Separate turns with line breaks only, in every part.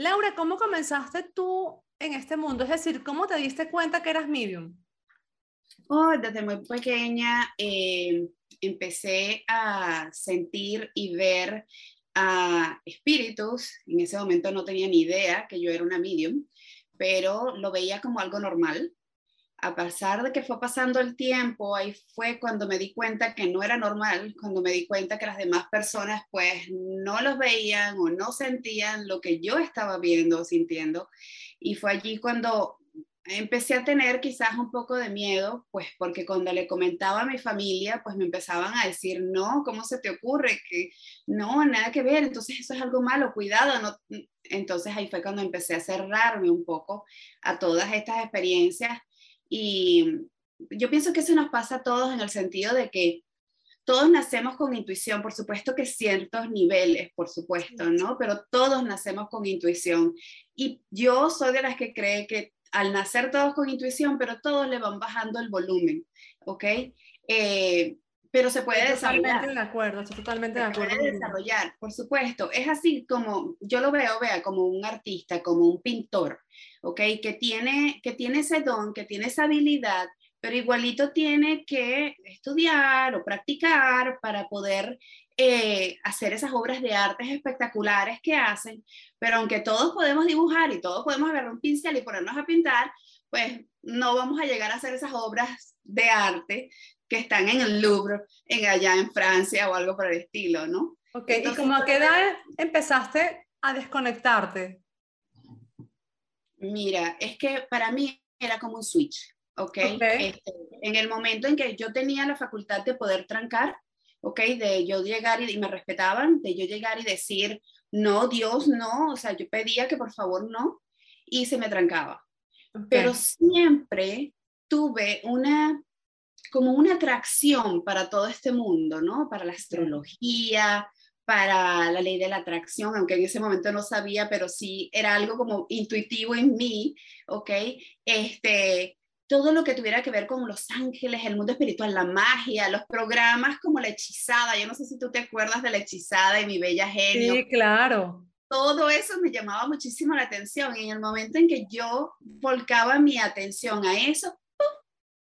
Laura, ¿cómo comenzaste tú en este mundo? Es decir, ¿cómo te diste cuenta que eras medium?
Oh, desde muy pequeña eh, empecé a sentir y ver a espíritus. En ese momento no tenía ni idea que yo era una medium, pero lo veía como algo normal. A pesar de que fue pasando el tiempo, ahí fue cuando me di cuenta que no era normal, cuando me di cuenta que las demás personas pues no los veían o no sentían lo que yo estaba viendo o sintiendo. Y fue allí cuando empecé a tener quizás un poco de miedo, pues porque cuando le comentaba a mi familia, pues me empezaban a decir, no, ¿cómo se te ocurre? Que no, nada que ver, entonces eso es algo malo, cuidado. No. Entonces ahí fue cuando empecé a cerrarme un poco a todas estas experiencias y yo pienso que eso nos pasa a todos en el sentido de que todos nacemos con intuición, por supuesto que ciertos niveles, por supuesto, ¿no? Pero todos nacemos con intuición. Y yo soy de las que cree que al nacer todos con intuición, pero todos le van bajando el volumen, ¿ok? Eh, pero se puede
desarrollar.
Totalmente
de acuerdo, estoy totalmente de acuerdo.
Se puede desarrollar, por supuesto. Es así como, yo lo veo, vea, como un artista, como un pintor, ¿ok? Que tiene, que tiene ese don, que tiene esa habilidad, pero igualito tiene que estudiar o practicar para poder eh, hacer esas obras de artes espectaculares que hacen, pero aunque todos podemos dibujar y todos podemos agarrar un pincel y ponernos a pintar, pues no vamos a llegar a hacer esas obras de arte que están en el Louvre, en allá en Francia o algo por el estilo, ¿no?
Ok, ¿y como a qué edad empezaste a desconectarte?
Mira, es que para mí era como un switch, ¿ok? okay. Este, en el momento en que yo tenía la facultad de poder trancar, ¿ok? De yo llegar y, me respetaban, de yo llegar y decir, no, Dios, no, o sea, yo pedía que por favor no, y se me trancaba. Pero siempre tuve una, como una atracción para todo este mundo, ¿no? Para la astrología, para la ley de la atracción, aunque en ese momento no sabía, pero sí era algo como intuitivo en mí, ¿ok? Este, todo lo que tuviera que ver con los ángeles, el mundo espiritual, la magia, los programas como La Hechizada. Yo no sé si tú te acuerdas de La Hechizada y Mi Bella Genio.
Sí, claro.
Todo eso me llamaba muchísimo la atención y en el momento en que yo volcaba mi atención a eso,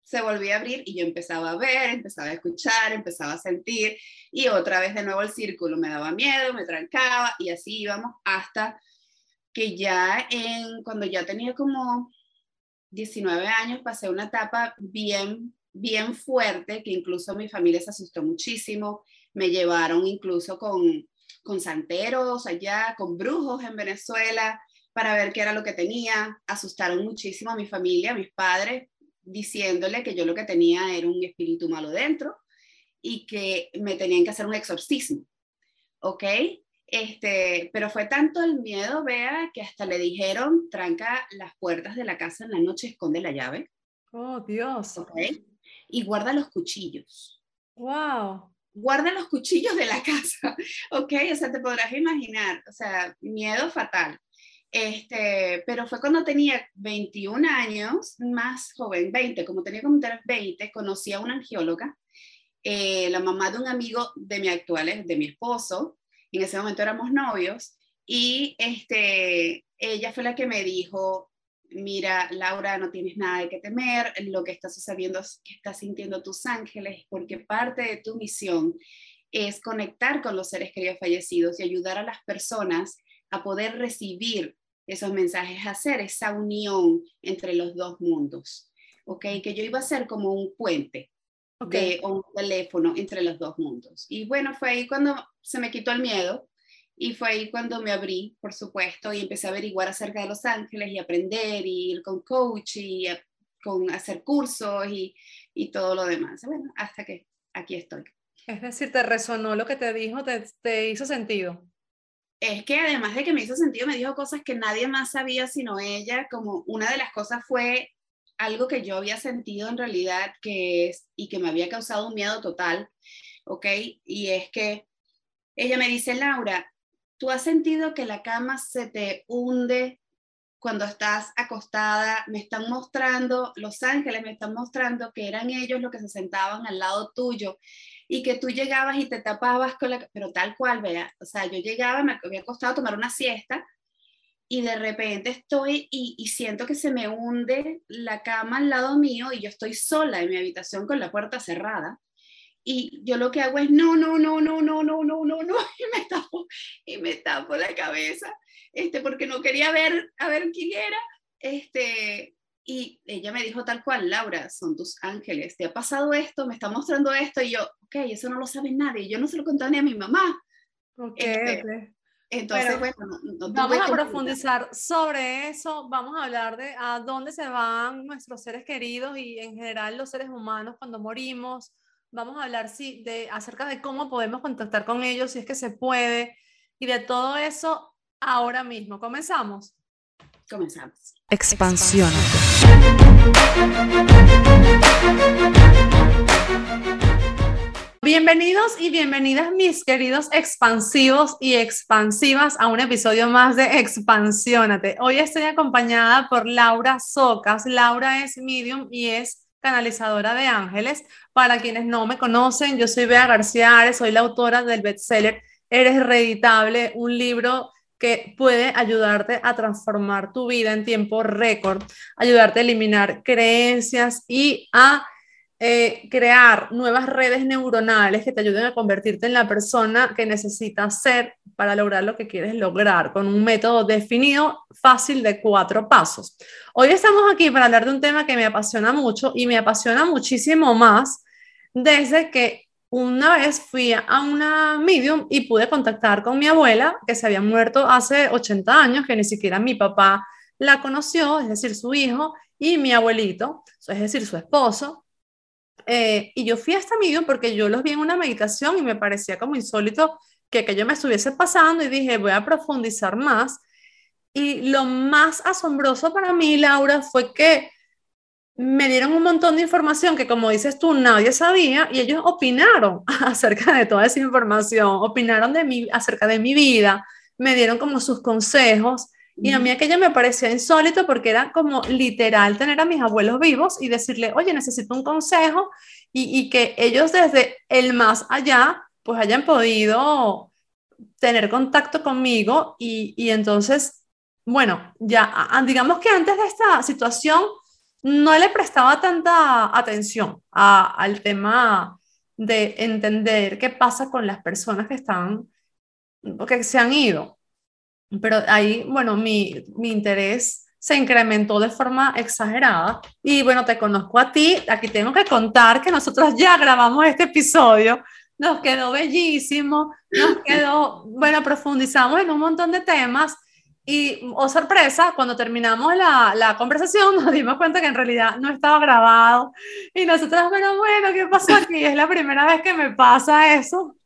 se volvía a abrir y yo empezaba a ver, empezaba a escuchar, empezaba a sentir y otra vez de nuevo el círculo me daba miedo, me trancaba y así íbamos hasta que ya en, cuando ya tenía como 19 años pasé una etapa bien, bien fuerte, que incluso mi familia se asustó muchísimo, me llevaron incluso con, con santeros allá, con brujos en Venezuela, para ver qué era lo que tenía, asustaron muchísimo a mi familia, a mis padres, diciéndole que yo lo que tenía era un espíritu malo dentro y que me tenían que hacer un exorcismo, ¿ok? Este, pero fue tanto el miedo, vea, que hasta le dijeron, tranca las puertas de la casa en la noche, esconde la llave.
Oh, Dios.
Okay. Y guarda los cuchillos.
Wow.
Guarda los cuchillos de la casa, ¿ok? O sea, te podrás imaginar, o sea, miedo fatal. Este, pero fue cuando tenía 21 años, más joven, 20, como tenía como 20, conocí a una angióloga, eh, la mamá de un amigo de mi actual, de mi esposo, en ese momento éramos novios, y este, ella fue la que me dijo, mira, Laura, no tienes nada de qué temer, lo que está sucediendo es que estás sintiendo tus ángeles, porque parte de tu misión es conectar con los seres queridos fallecidos y ayudar a las personas a poder recibir esos mensajes, hacer esa unión entre los dos mundos, ¿ok? Que yo iba a ser como un puente okay. de un teléfono entre los dos mundos. Y bueno, fue ahí cuando se me quitó el miedo y fue ahí cuando me abrí, por supuesto, y empecé a averiguar acerca de Los Ángeles y aprender y ir con coach y con hacer cursos y, y todo lo demás. Bueno, hasta que aquí estoy.
Es decir, te resonó lo que te dijo, te, te hizo sentido.
Es que además de que me hizo sentido, me dijo cosas que nadie más sabía sino ella, como una de las cosas fue algo que yo había sentido en realidad que es y que me había causado un miedo total, ¿ok? Y es que ella me dice, Laura, ¿tú has sentido que la cama se te hunde cuando estás acostada? Me están mostrando, los ángeles me están mostrando que eran ellos los que se sentaban al lado tuyo y que tú llegabas y te tapabas con la... Pero tal cual, vea, o sea, yo llegaba, me había acostado a tomar una siesta y de repente estoy y, y, siento que se me hunde la cama al lado mío y yo estoy sola en mi habitación con la puerta cerrada. Y yo lo que hago es no, no, no, no, no, no, no, no, no, y me tapo, y me tapo la cabeza, este, porque no quería ver, a ver quién era, este, y ella me dijo tal cual, Laura, son tus ángeles, te ha pasado esto, me está mostrando esto, y yo, ok, eso no lo sabe nadie, yo no se lo conté ni a mi mamá.
Ok, este, okay.
Entonces, bueno,
vamos a profundizar sobre eso, vamos a hablar de a dónde se van nuestros seres queridos y en general los seres humanos cuando morimos. Vamos a hablar sí, de, acerca de cómo podemos contactar con ellos, si es que se puede, y de todo eso ahora mismo. ¿Comenzamos?
Comenzamos.
Expansión.
Bienvenidos y bienvenidas mis queridos expansivos y expansivas a un episodio más de Expansiónate. Hoy estoy acompañada por Laura Socas. Laura es medium y es canalizadora de ángeles. Para quienes no me conocen, yo soy Bea García Ares, soy la autora del bestseller Eres Reeditable, un libro que puede ayudarte a transformar tu vida en tiempo récord, ayudarte a eliminar creencias y a eh, crear nuevas redes neuronales que te ayuden a convertirte en la persona que necesitas ser para lograr lo que quieres lograr, con un método definido, fácil de cuatro pasos. Hoy estamos aquí para hablar de un tema que me apasiona mucho y me apasiona muchísimo más desde que una vez fui a una medium y pude contactar con mi abuela, que se había muerto hace 80 años, que ni siquiera mi papá la conoció, es decir, su hijo, y mi abuelito, es decir, su esposo. Eh, y yo fui a esta medium porque yo los vi en una meditación y me parecía como insólito que aquello me estuviese pasando y dije, voy a profundizar más. Y lo más asombroso para mí, Laura, fue que me dieron un montón de información que, como dices tú, nadie sabía y ellos opinaron acerca de toda esa información, opinaron de mí, acerca de mi vida, me dieron como sus consejos y a mí aquello me parecía insólito porque era como literal tener a mis abuelos vivos y decirle, oye, necesito un consejo y, y que ellos desde el más allá pues hayan podido tener contacto conmigo y, y entonces, bueno, ya digamos que antes de esta situación no le prestaba tanta atención al tema de entender qué pasa con las personas que están, que se han ido. Pero ahí, bueno, mi, mi interés se incrementó de forma exagerada. Y bueno, te conozco a ti. Aquí tengo que contar que nosotros ya grabamos este episodio. Nos quedó bellísimo. Nos quedó, bueno, profundizamos en un montón de temas. Y, oh sorpresa, cuando terminamos la, la, conversación nos dimos cuenta que en realidad no estaba grabado. Y nosotros, pero bueno, ¿qué pasó aquí? Es la primera vez que me pasa eso.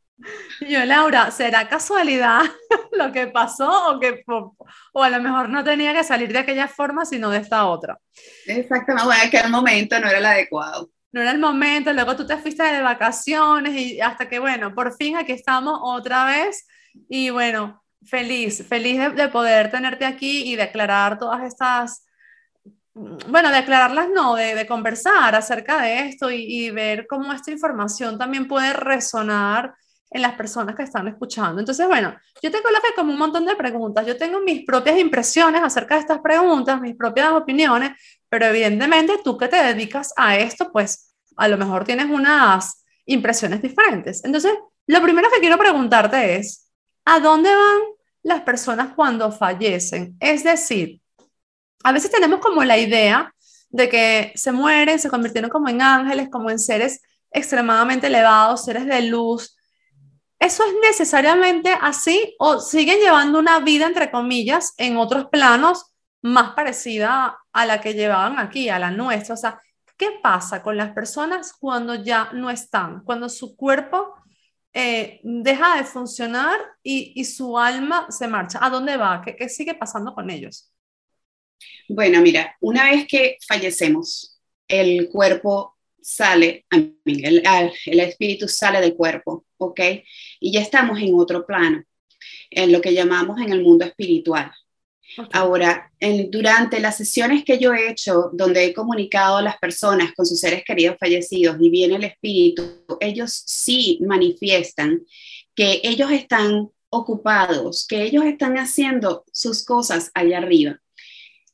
Y yo, Laura, ¿será casualidad lo que pasó o que o a lo mejor no tenía que salir de aquella forma, sino de esta otra?
Exactamente, bueno, que el momento no era el adecuado.
No era el momento, luego tú te fuiste de vacaciones y hasta que, bueno, por fin aquí estamos otra vez. Y bueno, feliz, feliz de, poder tenerte aquí y de aclarar todas estas, bueno, de aclararlas no, de, conversar acerca de esto y, ver cómo esta información también puede resonar en las personas que están escuchando. Entonces, bueno, yo te coloqué como un montón de preguntas. Yo tengo mis propias impresiones acerca de estas preguntas, mis propias opiniones, pero evidentemente tú que te dedicas a esto, pues a lo mejor tienes unas impresiones diferentes. Entonces, lo primero que quiero preguntarte es, ¿a dónde van las personas cuando fallecen? Es decir, a veces tenemos como la idea de que se mueren, se convirtieron como en ángeles, como en seres extremadamente elevados, seres de luz. ¿Eso es necesariamente así o siguen llevando una vida, entre comillas, en otros planos más parecida a la que llevaban aquí, a la nuestra? O sea, ¿qué pasa con las personas cuando ya no están? Cuando su cuerpo eh, deja de funcionar y, su alma se marcha. ¿A dónde va? ¿Qué, sigue pasando con ellos?
Bueno, mira, una vez que fallecemos, el cuerpo sale, el, el espíritu sale del cuerpo, ¿ok? Y ya estamos en otro plano, en lo que llamamos en el mundo espiritual. Ahora, durante las sesiones que yo he hecho, donde he comunicado a las personas con sus seres queridos fallecidos y viene el espíritu, ellos sí manifiestan que ellos están ocupados, que ellos están haciendo sus cosas allá arriba.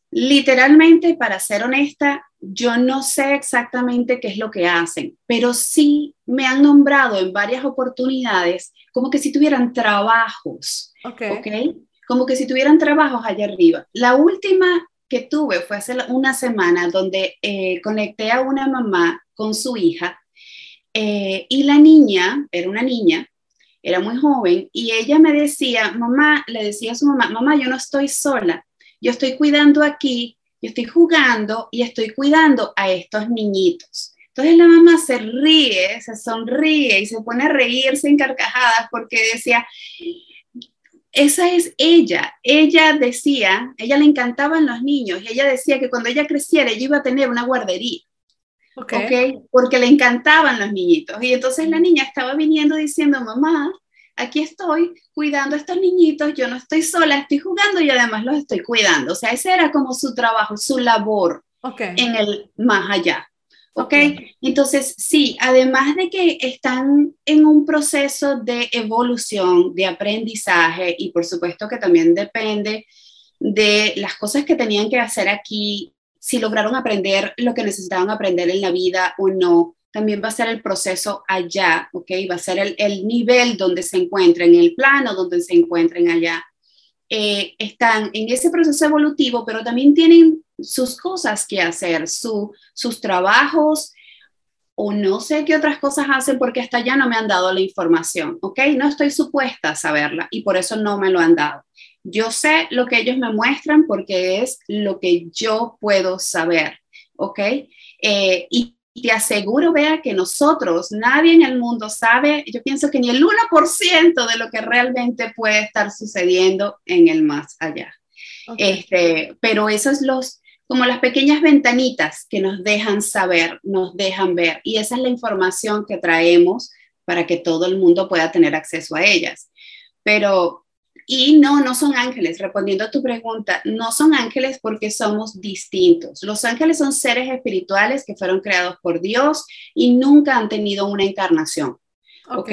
Literalmente, para ser honesta, yo no sé exactamente qué es lo que hacen, pero sí me han nombrado en varias oportunidades como que si tuvieran trabajos, ¿ok? Como que si tuvieran trabajos allá arriba. La última que tuve fue hace una semana donde eh, conecté a una mamá con su hija eh, y la niña, era una niña, era muy joven y ella me decía, mamá, le decía a su mamá, mamá, yo no estoy sola, yo estoy cuidando aquí, yo estoy jugando y estoy cuidando a estos niñitos. Entonces la mamá se ríe, se sonríe y se pone a reírse en carcajadas porque decía, esa es ella. Ella decía, ella le encantaban los niños y ella decía que cuando ella creciera ella iba a tener una guardería. Okay. Porque le encantaban los niñitos. Y entonces la niña estaba viniendo diciendo, mamá, aquí estoy cuidando a estos niñitos, yo no estoy sola, estoy jugando y además los estoy cuidando. O sea, ese era como su trabajo, su labor en el más allá. ¿Ok? Entonces, sí, además de que están en un proceso de evolución, de aprendizaje y por supuesto que también depende de las cosas que tenían que hacer aquí, si lograron aprender lo que necesitaban aprender en la vida o no, también va a ser el proceso allá, ¿ok? Va a ser el, nivel donde se encuentren, el plano donde se encuentren allá. Eh, están en ese proceso evolutivo, pero también tienen sus cosas que hacer, sus trabajos o no sé qué otras cosas hacen porque hasta ya no me han dado la información, ¿ok? No estoy supuesta a saberla y por eso no me lo han dado. Yo sé lo que ellos me muestran porque es lo que yo puedo saber, ¿ok? Eh, y te aseguro, vea, que nosotros, nadie en el mundo sabe, yo pienso que ni el 1% de lo que realmente puede estar sucediendo en el más allá. Este, pero eso es los, como las pequeñas ventanitas que nos dejan saber, nos dejan ver. Y esa es la información que traemos para que todo el mundo pueda tener acceso a ellas. Pero, y no, no son ángeles, respondiendo a tu pregunta, no son ángeles porque somos distintos. Los ángeles son seres espirituales que fueron creados por Dios y nunca han tenido una encarnación. ¿Ok?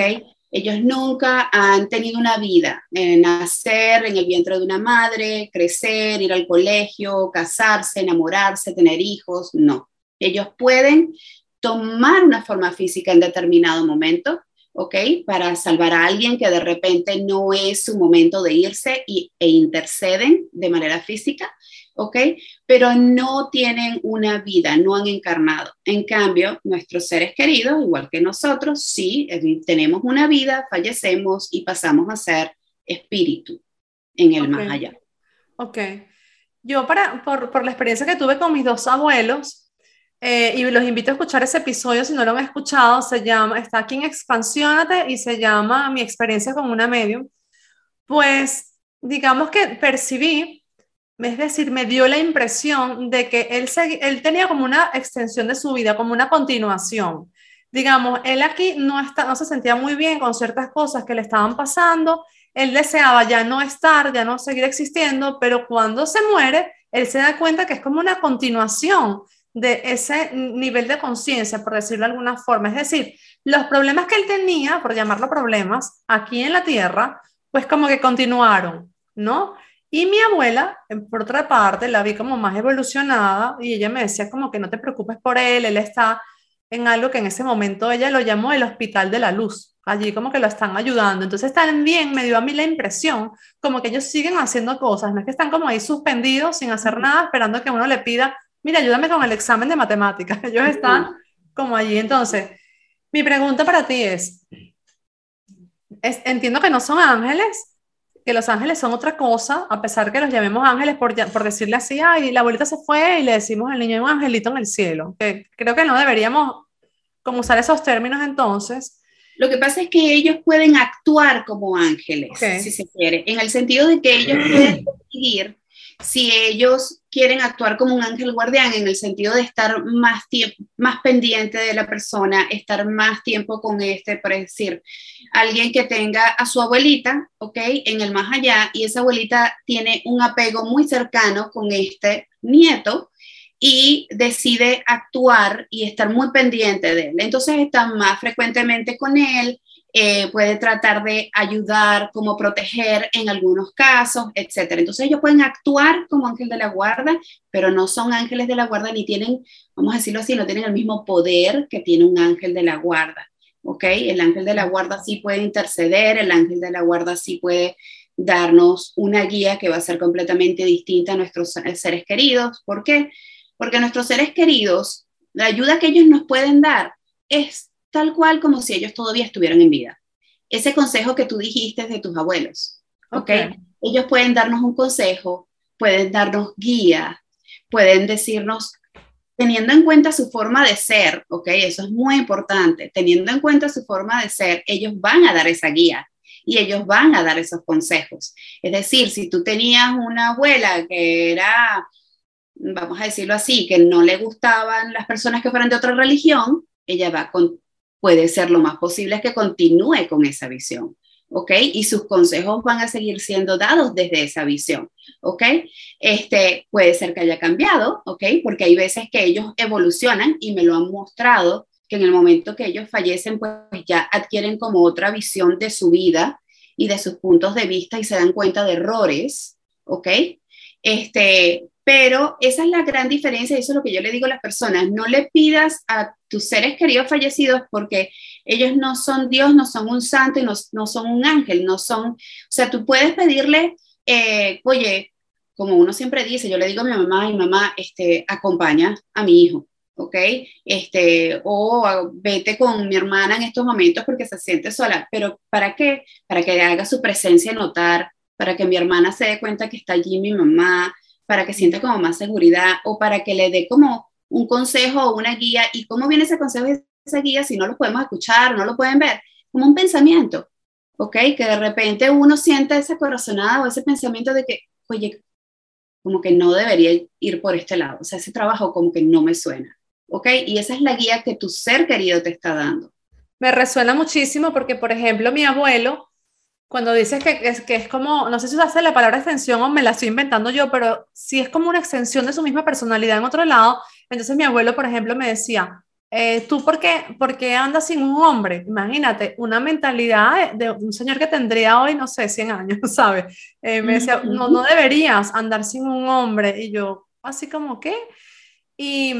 Ellos nunca han tenido una vida, nacer en el vientre de una madre, crecer, ir al colegio, casarse, enamorarse, tener hijos, no. Ellos pueden tomar una forma física en determinado momento, ¿ok? Para salvar a alguien que de repente no es su momento de irse y, e interceden de manera física, ¿ok? Pero no tienen una vida, no han encarnado. En cambio, nuestros seres queridos, igual que nosotros, sí, tenemos una vida, fallecemos y pasamos a ser espíritu en el más allá.
Ok. Yo, para, por, por, la experiencia que tuve con mis dos abuelos, eh, y los invito a escuchar ese episodio si no lo han escuchado, se llama, está aquí en Expansiónate y se llama Mi experiencia con una medium. Pues, digamos que percibí es decir, me dio la impresión de que él, él tenía como una extensión de su vida, como una continuación. Digamos, él aquí no, está, no se sentía muy bien con ciertas cosas que le estaban pasando, él deseaba ya no estar, ya no seguir existiendo, pero cuando se muere, él se da cuenta que es como una continuación de ese nivel de conciencia, por decirlo de alguna forma. Es decir, los problemas que él tenía, por llamarlo problemas, aquí en la Tierra, pues como que continuaron, ¿no? Y mi abuela, por otra parte, la vi como más evolucionada y ella me decía como que no te preocupes por él, él está en algo que en ese momento ella lo llamó el Hospital de la Luz. Allí como que lo están ayudando. Entonces también me dio a mí la impresión como que ellos siguen haciendo cosas, no es que están como ahí suspendidos sin hacer nada, esperando que uno le pida, mira, ayúdame con el examen de matemáticas. Ellos están como allí. Entonces, mi pregunta para ti es, es entiendo que no son ángeles, que los ángeles son otra cosa, a pesar que los llamemos ángeles por, por decirle así, ay, la abuelita se fue y le decimos al niño un angelito en el cielo, que creo que no deberíamos como usar esos términos entonces.
Lo que pasa es que ellos pueden actuar como ángeles, si se quiere, en el sentido de que ellos pueden decidir si ellos quieren actuar como un ángel guardián en el sentido de estar más, tiempo, más pendiente de la persona, estar más tiempo con este, por decir, alguien que tenga a su abuelita, ¿ok? En el más allá, y esa abuelita tiene un apego muy cercano con este nieto y decide actuar y estar muy pendiente de él. Entonces está más frecuentemente con él, eh, puede tratar de ayudar, como proteger en algunos casos, etc. Entonces ellos pueden actuar como ángel de la guarda, pero no son ángeles de la guarda ni tienen, vamos a decirlo así, no tienen el mismo poder que tiene un ángel de la guarda. ¿Ok? El ángel de la guarda sí puede interceder, el ángel de la guarda sí puede darnos una guía que va a ser completamente distinta a nuestros seres queridos. ¿Por qué? Porque nuestros seres queridos, la ayuda que ellos nos pueden dar es tal cual como si ellos todavía estuvieran en vida. Ese consejo que tú dijiste de tus abuelos, ¿ok? Ellos pueden darnos un consejo, pueden darnos guía, pueden decirnos, teniendo en cuenta su forma de ser, ¿ok? Eso es muy importante, teniendo en cuenta su forma de ser, ellos van a dar esa guía y ellos van a dar esos consejos. Es decir, si tú tenías una abuela que era, vamos a decirlo así, que no le gustaban las personas que fueran de otra religión, ella va con puede ser lo más posible que continúe con esa visión, ¿ok? Y sus consejos van a seguir siendo dados desde esa visión, ¿ok? Este, puede ser que haya cambiado, ¿ok? Porque hay veces que ellos evolucionan y me lo han mostrado, que en el momento que ellos fallecen, pues ya adquieren como otra visión de su vida y de sus puntos de vista y se dan cuenta de errores, ¿ok? Este, pero esa es la gran diferencia y eso es lo que yo le digo a las personas. No le pidas a tus seres queridos fallecidos porque ellos no son Dios, no son un santo y no, no son un ángel, no son, o sea, tú puedes pedirle, eh, oye, como uno siempre dice, yo le digo a mi mamá, mi mamá, este, acompaña a mi hijo, ¿ok? Este, o vete con mi hermana en estos momentos porque se siente sola, pero ¿para qué? Para que haga su presencia notar, para que mi hermana se dé cuenta que está allí mi mamá, para que sienta como más seguridad o para que le dé como un consejo o una guía. ¿Y cómo viene ese consejo y esa guía si no lo podemos escuchar, no lo pueden ver? Como un pensamiento, ¿ok? Que de repente uno sienta esa corazonada o ese pensamiento de que, oye, como que no debería ir por este lado. O sea, ese trabajo como que no me suena, ¿ok? Y esa es la guía que tu ser querido te está dando.
Me resuena muchísimo porque, por ejemplo, mi abuelo cuando dices que, es, que es como, no sé si hace la palabra extensión o me la estoy inventando yo, pero si es como una extensión de su misma personalidad en otro lado, entonces mi abuelo, por ejemplo, me decía, eh, ¿tú por qué, por qué, andas sin un hombre? Imagínate, una mentalidad de, un señor que tendría hoy, no sé, 100 años, ¿sabes? Eh, me decía, no, no deberías andar sin un hombre. Y yo, así como, ¿qué? Y,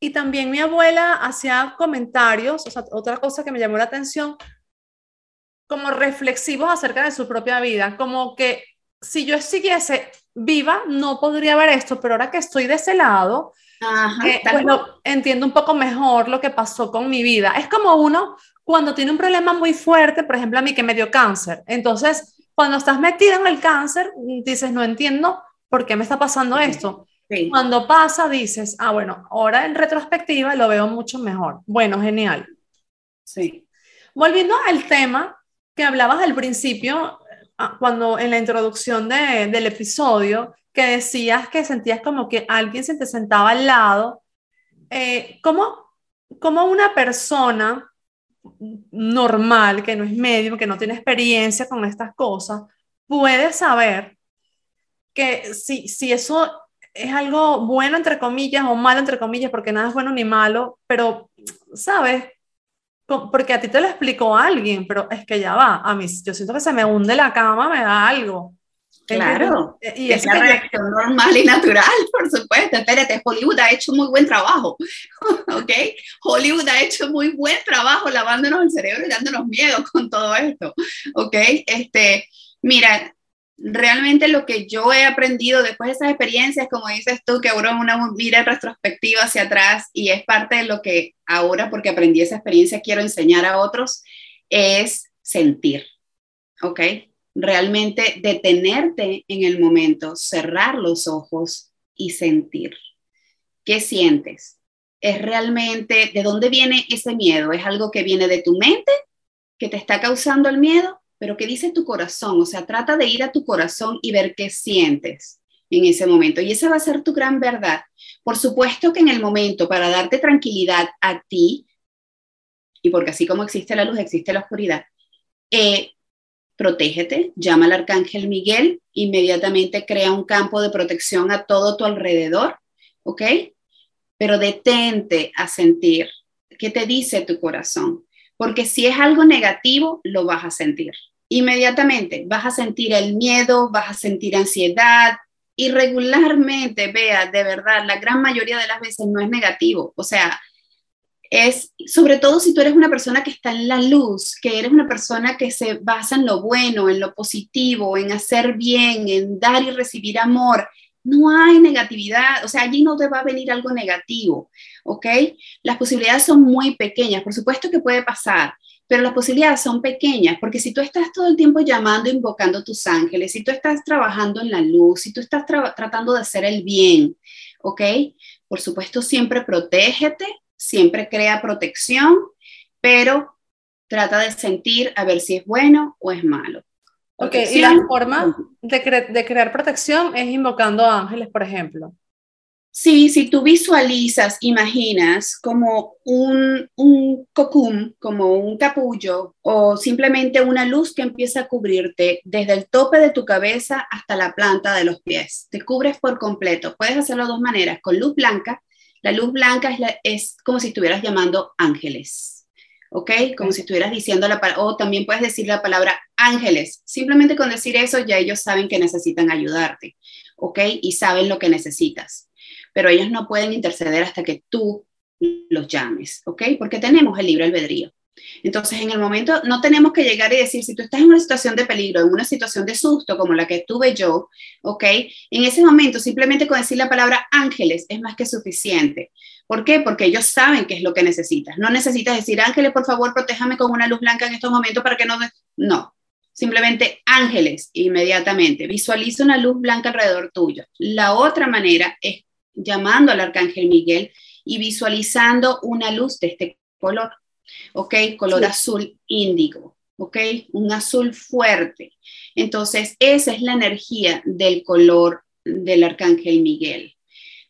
y también mi abuela hacía comentarios, o sea, otra cosa que me llamó la atención, como reflexivos acerca de su propia vida, como que si yo siguiese viva, no podría ver esto, pero ahora que estoy de ese lado, eh, pues entiendo un poco mejor lo que pasó con mi vida. Es como uno cuando tiene un problema muy fuerte, por ejemplo, a mí que me dio cáncer. Entonces, cuando estás metida en el cáncer, dices, no entiendo por qué me está pasando esto. Cuando pasa, dices, ah, bueno, ahora en retrospectiva lo veo mucho mejor. Bueno, genial.
Sí.
Volviendo al tema, que hablabas al principio, ah, cuando en la introducción del episodio, que decías que sentías como que alguien se te sentaba al lado. Eh, ¿cómo, ¿Cómo una persona normal, que no es médico, que no tiene experiencia con estas cosas, puede saber que si, si eso es algo bueno, entre comillas, o malo, entre comillas, porque nada es bueno ni malo, pero, ¿sabes? Porque a ti te lo explicó alguien, pero es que ya va, a mí yo siento que se me hunde la cama, me da algo.
Claro, y es la reacción normal y natural, por supuesto. Espérate, Hollywood ha hecho muy buen trabajo, ¿ok? Hollywood ha hecho muy buen trabajo lavándonos el cerebro y dándonos miedo con todo esto, ¿ok? Este, mira, realmente lo que yo he aprendido después de esas experiencias, como dices tú, que uno una mira retrospectiva hacia atrás y es parte de lo que ahora, porque aprendí esa experiencia, quiero enseñar a otros, es sentir, ¿ok? Realmente detenerte en el momento, cerrar los ojos y sentir. ¿Qué sientes? ¿Es realmente de dónde viene ese miedo? ¿Es algo que viene de tu mente que te está causando el miedo? Pero ¿qué dice tu corazón? O sea, trata de ir a tu corazón y ver qué sientes en ese momento. Y esa va a ser tu gran verdad. Por supuesto que en el momento, para darte tranquilidad a ti, y porque así como existe la luz, existe la oscuridad, eh, protégete, llama al arcángel Miguel, inmediatamente crea un campo de protección a todo tu alrededor, ¿ok? Pero detente a sentir qué te dice tu corazón. Porque si es algo negativo, lo vas a sentir. Inmediatamente vas a sentir el miedo, vas a sentir ansiedad y regularmente, vea, de verdad, la gran mayoría de las veces no es negativo. O sea, es sobre todo si tú eres una persona que está en la luz, que eres una persona que se basa en lo bueno, en lo positivo, en hacer bien, en dar y recibir amor. No hay negatividad, o sea, allí no te va a venir algo negativo, ¿ok? Las posibilidades son muy pequeñas, por supuesto que puede pasar, pero las posibilidades son pequeñas, porque si tú estás todo el tiempo llamando, invocando a tus ángeles, si tú estás trabajando en la luz, si tú estás tratando de hacer el bien, ¿ok? Por supuesto, siempre protégete, siempre crea protección, pero trata de sentir a ver si es bueno o es malo.
Ok, y la forma de, de crear protección es invocando ángeles, por ejemplo.
Sí, si tú visualizas, imaginas como un, un cocum, como un capullo o simplemente una luz que empieza a cubrirte desde el tope de tu cabeza hasta la planta de los pies. Te cubres por completo. Puedes hacerlo de dos maneras, con luz blanca la luz blanca es, como si estuvieras llamando ángeles, ¿ok? Como si estuvieras diciendo la palabra, o también puedes decir la palabra ángeles. Simplemente con decir eso ya ellos saben que necesitan ayudarte, ¿ok? Y saben lo que necesitas. Pero ellos no pueden interceder hasta que tú los llames, ¿ok? Porque tenemos el libre albedrío. Entonces, en el momento, no tenemos que llegar y decir, si tú estás en una situación de peligro, en una situación de susto como la que tuve yo, ¿ok? En ese momento, simplemente con decir la palabra ángeles es más que suficiente. ¿Por qué? Porque ellos saben qué es lo que necesitas. No necesitas decir, ángeles, por favor, protéjame con una luz blanca en estos momentos para que no... No, simplemente ángeles inmediatamente. Visualiza una luz blanca alrededor tuyo. La otra manera es llamando al arcángel Miguel y visualizando una luz de este color. ¿ok? Color azul índigo, ¿ok? Un azul fuerte. Entonces, esa es la energía del color del arcángel Miguel,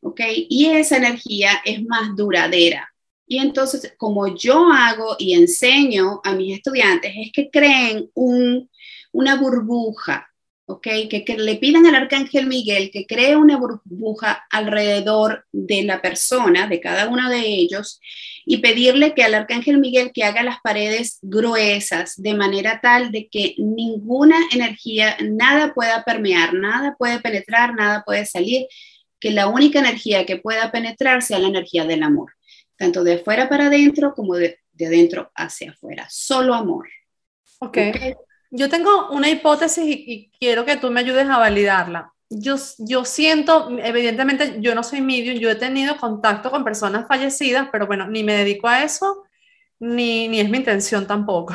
¿ok? Y esa energía es más duradera. Y entonces, como yo hago y enseño a mis estudiantes, es que creen una burbuja, ¿ok? Que, que, le pidan al arcángel Miguel que cree una burbuja alrededor de la persona, de cada uno de ellos, y pedirle que al arcángel Miguel que haga las paredes gruesas, de manera tal de que ninguna energía, nada pueda permear, nada puede penetrar, nada puede salir, que la única energía que pueda penetrar sea la energía del amor, tanto de afuera para adentro como de, de adentro hacia afuera, solo amor.
Ok. Yo tengo una hipótesis y, quiero que tú me ayudes a validarla. Yo, yo siento, evidentemente yo no soy medium, yo he tenido contacto con personas fallecidas, pero bueno, ni me dedico a eso, ni, ni es mi intención tampoco.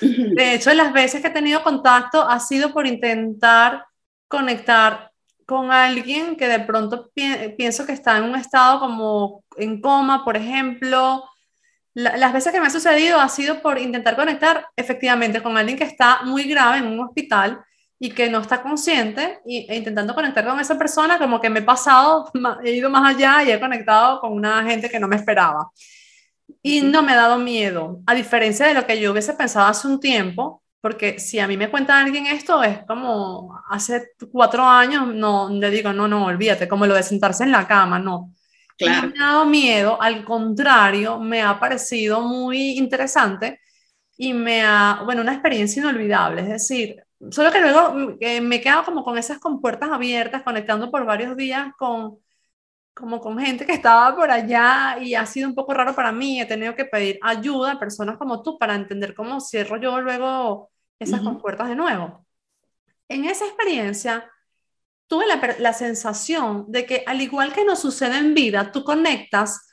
De hecho, las veces que he tenido contacto ha sido por intentar conectar con alguien que de pronto pienso que está en un estado como en coma, por ejemplo, las veces que me ha sucedido ha sido por intentar conectar efectivamente con alguien que está muy grave en un hospital y que no está consciente y, e intentando conectar con esa persona, como que me he pasado, he ido más allá y he conectado con una gente que no me esperaba. Y no me ha dado miedo, a diferencia de lo que yo hubiese pensado hace un tiempo, porque si a mí me cuenta alguien esto, es como hace cuatro años, no, le digo, no, no, olvídate, como lo de sentarse en la cama, no no me ha dado miedo, al contrario, me ha parecido muy interesante y me ha, bueno, una experiencia inolvidable. Es decir, solo que luego mm, me he quedado como con esas compuertas abiertas, conectando por varios días con, como con gente que estaba por allá y ha sido un poco raro para mí. He tenido que pedir ayuda a personas como tú para entender cómo cierro yo luego esas compuertas de nuevo. En esa experiencia, tuve la, sensación de que al igual que nos sucede en vida, tú conectas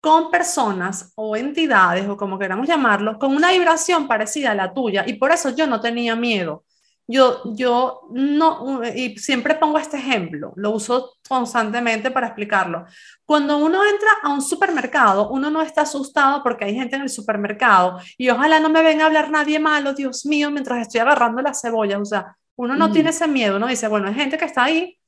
con personas o entidades o como queramos llamarlo, con una vibración parecida a la tuya y por eso yo no tenía miedo. Yo, yo no, y siempre pongo este ejemplo, lo uso constantemente para explicarlo. Cuando uno entra a un supermercado, uno no está asustado porque hay gente en el supermercado y ojalá no me venga a hablar nadie malo, Dios mío, mientras estoy agarrando las cebollas. O sea, uno no tiene ese miedo, uno dice, bueno, hay gente que está ahí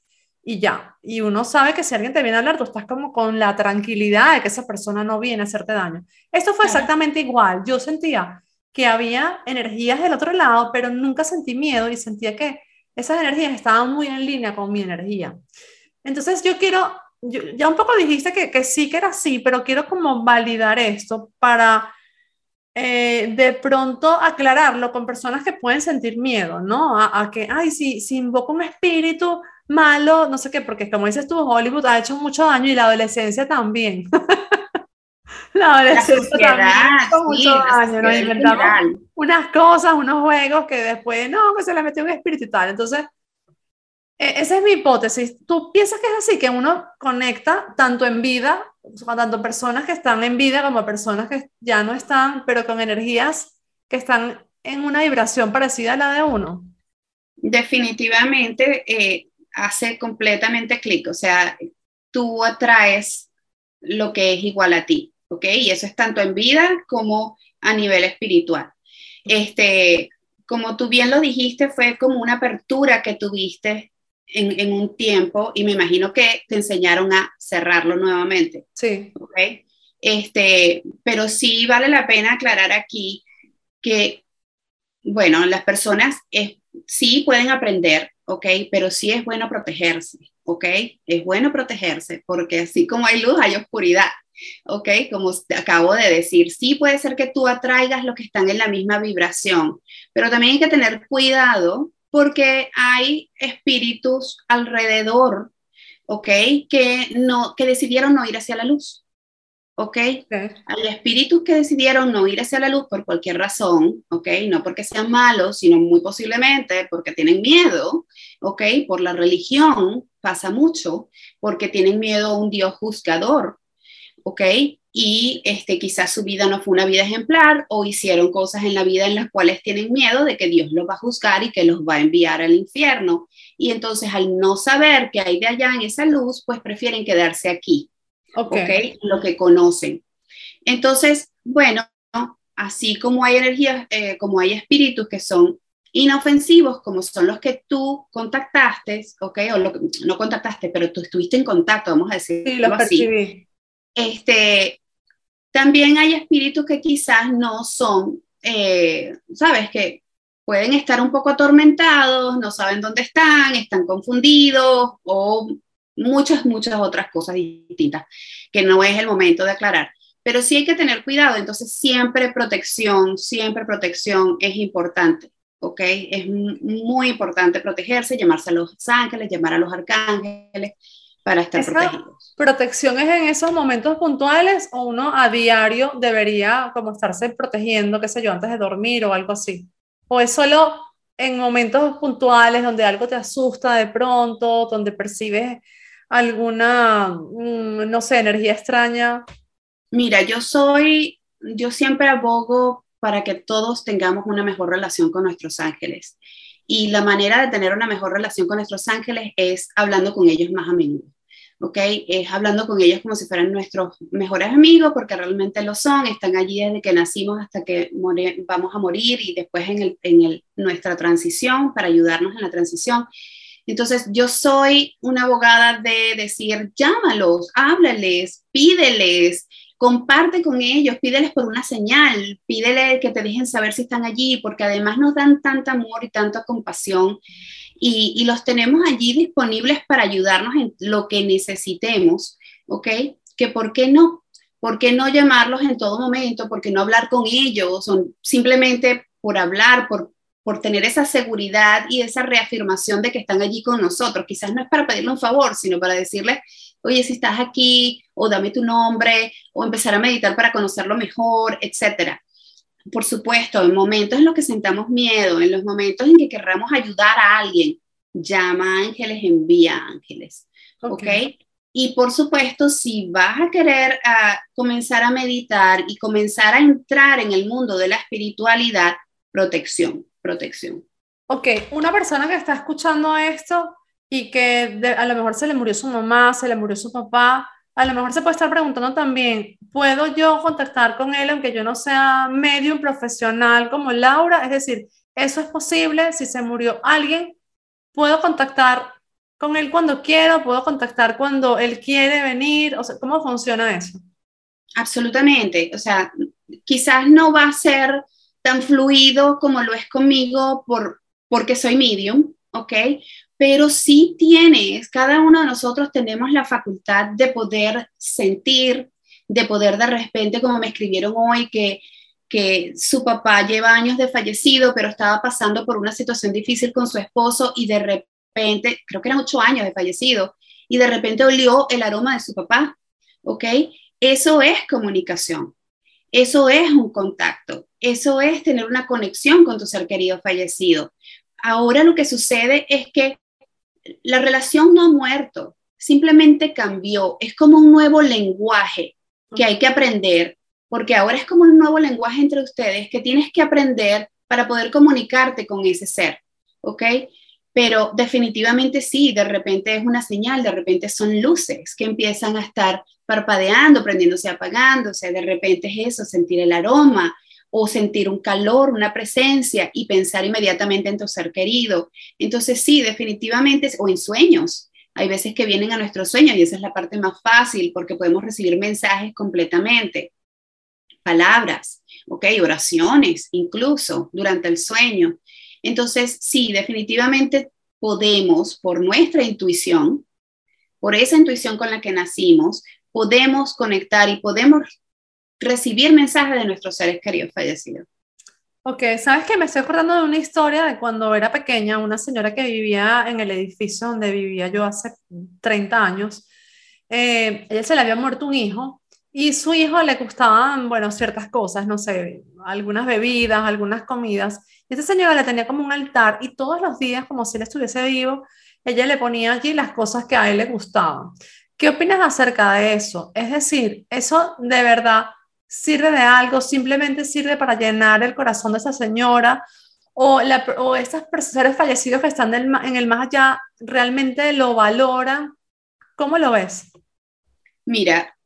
y ya. Y uno sabe que si alguien te viene a hablar, tú estás como con la tranquilidad de que esa persona no viene a hacerte daño. Esto fue exactamente igual. Yo sentía que había energías del otro lado, pero nunca sentí miedo y sentía que esas energías estaban muy en línea con mi energía. Entonces yo quiero, ya un poco dijiste que, que sí que era así, pero quiero como validar esto para eh, de pronto aclararlo con personas que pueden sentir miedo, ¿no? A, que, ay, si, si invoco un espíritu malo, no sé qué, porque como dices tú, Hollywood ha hecho mucho daño y la adolescencia también. la adolescencia también ha hecho mucho daño, nos inventamos unas cosas, unos juegos que después, no, que se le metió un espíritu y tal. Entonces, e, esa es mi hipótesis. ¿Tú piensas que es así, que uno conecta tanto en vida, tanto personas que están en vida como personas que ya no están, pero con energías que están en una vibración parecida a la de uno?
Definitivamente eh, hace completamente clic, o sea, tú atraes lo que es igual a ti, ¿ok? Y eso es tanto en vida como a nivel espiritual. Este, como tú bien lo dijiste, fue como una apertura que tuviste en, un tiempo y me imagino que te enseñaron a cerrarlo nuevamente.
Sí.
¿okay? Este, pero sí vale la pena aclarar aquí que, bueno, las personas sí pueden aprender, ¿ok? Pero sí es bueno protegerse, ¿ok? Es bueno protegerse porque así como hay luz, hay oscuridad. ¿ok? Como acabo de decir, sí puede ser que tú atraigas los que están en la misma vibración, pero también hay que tener cuidado porque hay espíritus alrededor, ¿ok? Que, no, que decidieron no ir hacia la luz, ¿ok? Hay espíritus que decidieron no ir hacia la luz por cualquier razón, ¿ok? No porque sean malos, sino muy posiblemente porque tienen miedo, ¿ok? Por la religión pasa mucho, porque tienen miedo a un Dios juzgador, ¿ok? Y este, quizás su vida no fue una vida ejemplar o hicieron cosas en la vida en las cuales tienen miedo de que Dios los va a juzgar y que los va a enviar al infierno. Y entonces al no saber qué hay de allá en esa luz, pues prefieren quedarse aquí, ¿ok? Lo que conocen. Entonces, bueno, así como hay energías, eh, como hay espíritus que son inofensivos, como son los que tú contactaste, ¿ok? O lo, no contactaste, pero tú estuviste en contacto, vamos a decirlo sí, así. Este, también hay espíritus que quizás no son, eh, sabes, que pueden estar un poco atormentados, no saben dónde están, están confundidos o muchas, muchas otras cosas distintas que no es el momento de aclarar. Pero sí hay que tener cuidado, entonces siempre protección, siempre protección es importante, ¿ok? Es muy importante protegerse, llamarse a los ángeles, llamar a los arcángeles, para estar protegidos.
¿Protección es en esos momentos puntuales o uno a diario debería como estarse protegiendo, qué sé yo, antes de dormir o algo así? ¿O es solo en momentos puntuales donde algo te asusta de pronto, donde percibes alguna, mm, no sé, energía extraña?
Mira, yo soy, yo siempre abogo para que todos tengamos una mejor relación con nuestros ángeles. Y la manera de tener una mejor relación con nuestros ángeles es hablando con ellos más a menudo. ¿Ok? Es hablando con ellos como si fueran nuestros mejores amigos, porque realmente lo son, están allí desde que nacimos hasta que vamos a morir y después en, nuestra transición, para ayudarnos en la transición. Entonces, yo soy una abogada de decir, llámalos, háblales, pídeles, comparte con ellos, pídeles por una señal, pídele que te dejen saber si están allí, porque además nos dan tanto amor y tanta compasión y, los tenemos allí disponibles para ayudarnos en lo que necesitemos, ¿ok? Que por qué no, por qué no llamarlos en todo momento, por qué no hablar con ellos, simplemente por hablar, por, por tener esa seguridad y esa reafirmación de que están allí con nosotros. Quizás no es para pedirle un favor, sino para decirles, oye, si estás aquí, o dame tu nombre, o empezar a meditar para conocerlo mejor, etcétera por supuesto, en momentos en los que sentamos miedo, en los momentos en que querramos ayudar a alguien, llama ángeles, envía ángeles. ¿Ok? Y por supuesto, si vas a querer ah, comenzar a meditar y comenzar a entrar en el mundo de la espiritualidad, protección, protección.
Ok, una persona que está escuchando esto y que a lo mejor se le murió su mamá, se le murió su papá, a lo mejor se puede estar preguntando también, ¿puedo yo contactar con él aunque yo no sea medium profesional como Laura? Es decir, ¿eso es posible si se murió alguien? ¿Puedo contactar con él cuando quiero? ¿Puedo contactar cuando él quiere venir? O sea, ¿cómo funciona eso?
Absolutamente. O sea, quizás no va a ser tan fluido como lo es conmigo por, porque soy medium, ¿ok? pero sí tienes, cada uno de nosotros tenemos la facultad de poder sentir, de poder de repente, como me escribieron hoy, que que su papá lleva años de fallecido, pero estaba pasando por una situación difícil con su esposo y de repente, creo que eran ocho años de fallecido, y de repente olió el aroma de su papá, ¿ok? Eso es comunicación, eso es un contacto, eso es tener una conexión con tu ser querido fallecido. Ahora lo que sucede es que la relación no ha muerto, simplemente cambió, es como un nuevo lenguaje que hay que aprender, porque ahora es como un nuevo lenguaje entre ustedes que tienes que aprender para poder comunicarte con ese ser, ¿ok? Pero definitivamente sí, de repente es una señal, de repente son luces que empiezan a estar parpadeando, prendiéndose, apagándose, de repente es eso, sentir el aroma o sentir un calor, una presencia y pensar inmediatamente en tu ser querido. Entonces sí, definitivamente, o en sueños, hay veces que vienen a nuestros sueños y esa es la parte más fácil porque podemos recibir mensajes completamente, palabras, ¿ok? Oraciones incluso durante el sueño. Entonces, sí, definitivamente podemos, por nuestra intuición, por esa intuición con la que nacimos, podemos conectar y podemos recibir mensajes de nuestros seres queridos fallecidos.
Ok, sabes que me estoy acordando de una historia de cuando era pequeña, una señora que vivía en el edificio donde vivía yo hace 30 años. Eh, ella se le había muerto un hijo y su hijo le gustaban, bueno, ciertas cosas, no sé, algunas bebidas, algunas comidas. Y esta señora le tenía como un altar y todos los días, como si él estuviese vivo, ella le ponía allí las cosas que a él le gustaban. ¿Qué opinas acerca de eso? Es decir, ¿eso de verdad sirve de algo, simplemente sirve para llenar el corazón de esa señora o, la, o esas seres fallecidos que están en el más allá realmente lo valoran. ¿Cómo lo ves?
Mira,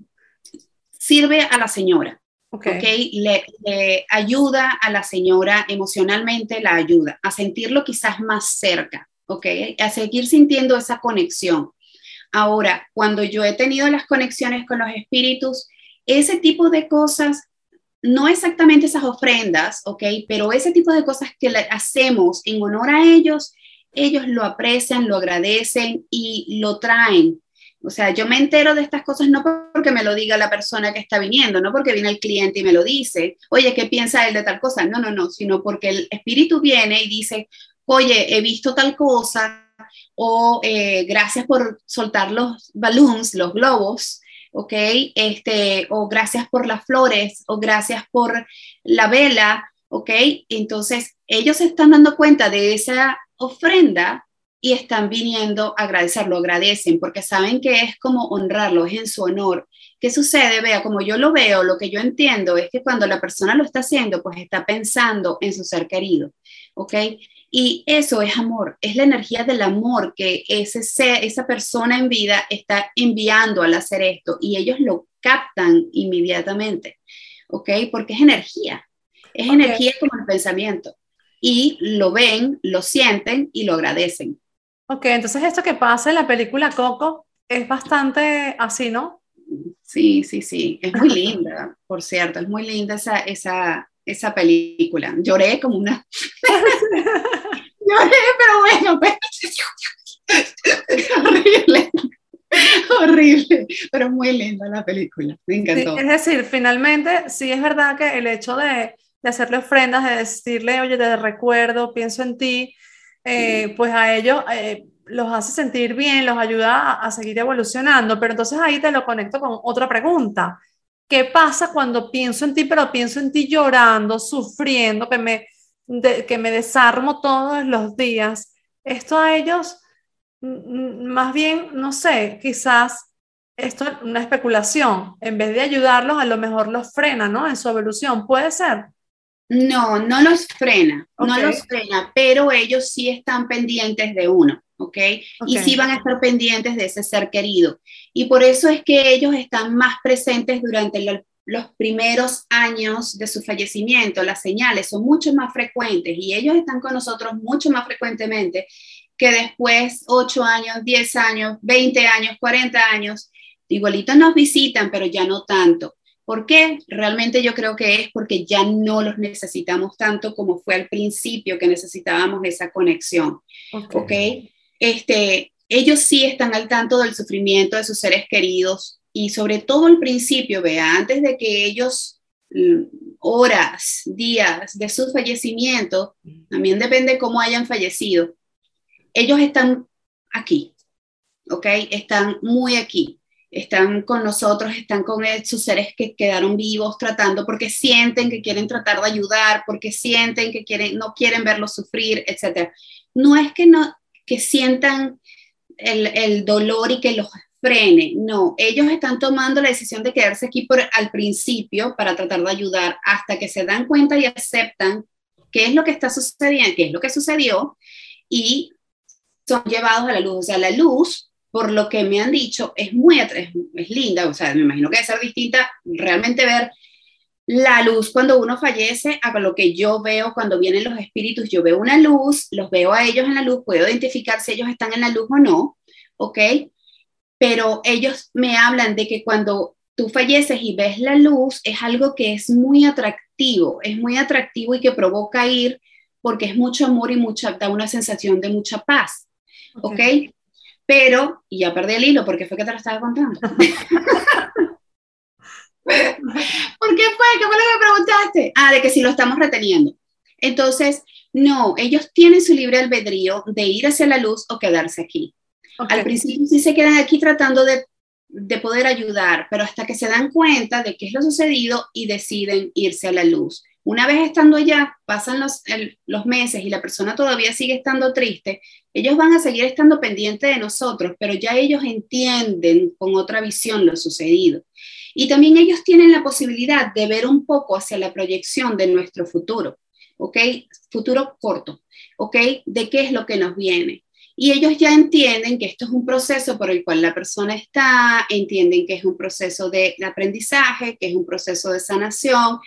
sirve a la señora. Okay. Le, ayuda a la señora emocionalmente, la ayuda a sentirlo quizás más cerca, ¿ok? A seguir sintiendo esa conexión. Ahora, cuando yo he tenido las conexiones con los espíritus, ese tipo de cosas, no exactamente esas ofrendas, ¿ok? Pero ese tipo de cosas que hacemos en honor a ellos, ellos lo aprecian, lo agradecen y lo traen. O sea, yo me entero de estas cosas no porque me lo diga la persona que está viniendo, no porque viene el cliente y me lo dice, oye, ¿qué piensa él de tal cosa? No, no, no, sino porque el espíritu viene y dice, oye, he visto tal cosa, o eh, gracias por soltar los balloons, los globos, ¿ok? Este, o gracias por las flores, o gracias por la vela, ¿ok? Entonces, ellos se están dando cuenta de esa ofrenda y están viniendo a agradecerlo, agradecen, porque saben que es como honrarlo, es en su honor. ¿Qué sucede? Vea, como yo lo veo, lo que yo entiendo es que cuando la persona lo está haciendo, pues está pensando en su ser querido, ¿ok? Y eso es amor, es la energía del amor que ese esa persona en vida está enviando al hacer esto y ellos lo captan inmediatamente, ¿ok? Porque es energía, es energía como el pensamiento. Y lo ven, lo sienten y lo agradecen.
Ok, entonces esto que pasa en la película Coco es bastante así, ¿no?
Sí, sí, sí, es muy linda, por cierto, es muy linda esa, esa, esa película. Lloré como una... Lloré, pero bueno, pues. horrible. Horrible, pero muy linda la película, me encantó.
es decir, finalmente sí es verdad que el hecho de, de hacerle ofrendas, de decirle, oye, te recuerdo, pienso en ti, eh, pues a ellos eh, los hace sentir bien, los ayuda a, a, seguir evolucionando, pero entonces ahí te lo conecto con otra pregunta. ¿Qué pasa cuando pienso en ti, pero pienso en ti llorando, sufriendo, que me, que me desarmo todos los días? Esto a ellos, más bien, no sé, quizás esto es una especulación. En vez de ayudarlos, a lo mejor los frena, ¿no? En su evolución, ¿puede ser?
No, no los frena, no los frena, pero ellos sí están pendientes de uno. ¿ok? Y sí van a estar pendientes de ese ser querido. Y por eso es que ellos están más presentes durante los primeros años de su fallecimiento. Las señales son mucho más frecuentes y ellos están con nosotros mucho más frecuentemente que después 8 años, 10 años, 20 años, 40 años. Igualito nos visitan, pero ya no tanto. ¿Por qué? Realmente yo creo que es porque ya no los necesitamos tanto como fue al principio que necesitábamos esa conexión. ¿Ok? okay? este, ellos sí están al tanto del sufrimiento de sus seres queridos y sobre todo al principio, vea, antes de que ellos mm, horas, días de su fallecimiento, también depende cómo hayan fallecido, ellos están aquí, ¿ok? Están muy aquí, están con nosotros, están con sus seres que quedaron vivos tratando porque sienten que quieren tratar de ayudar, porque sienten que quieren, no quieren verlos sufrir, etc. No es que no, que sientan el, el dolor y que los frene, no, ellos están tomando la decisión de quedarse aquí por, al principio para tratar de ayudar hasta que se dan cuenta y aceptan qué es lo que está sucediendo, qué es lo que sucedió y son llevados a la luz. O sea, la luz, por lo que me han dicho, es muy es, es linda, o sea, me imagino que debe ser distinta realmente ver la luz cuando uno fallece a lo que yo veo cuando vienen los espíritus. Yo veo una luz, los veo a ellos en la luz, puedo identificar si ellos están en la luz o no, ¿ok? Pero ellos me hablan de que cuando tú falleces y ves la luz, es algo que es muy atractivo, es muy atractivo y que provoca ir porque es mucho amor y mucha, da una sensación de mucha paz. ¿Ok? Pero, y ya perdí el hilo porque fue que te lo estaba contando. ¿Por qué fue? ¿Qué fue lo que me preguntaste? Ah, de que si lo estamos reteniendo. Entonces, no, ellos tienen su libre albedrío de ir hacia la luz o quedarse aquí. Al principio sí se quedan aquí tratando de, de, poder ayudar, pero hasta que se dan cuenta de qué es lo sucedido y deciden irse a la luz. Una vez estando allá, pasan los, los meses y la persona todavía sigue estando triste, ellos van a seguir estando pendientes de nosotros, pero ya ellos entienden con otra visión lo sucedido. Y también ellos tienen la posibilidad de ver un poco hacia la proyección de nuestro futuro, ¿ok? Futuro corto, ¿ok? De qué es lo que nos viene. Y ellos ya entienden que esto es un proceso por el cual la persona está, entienden que es un proceso de aprendizaje, que es un proceso de sanación,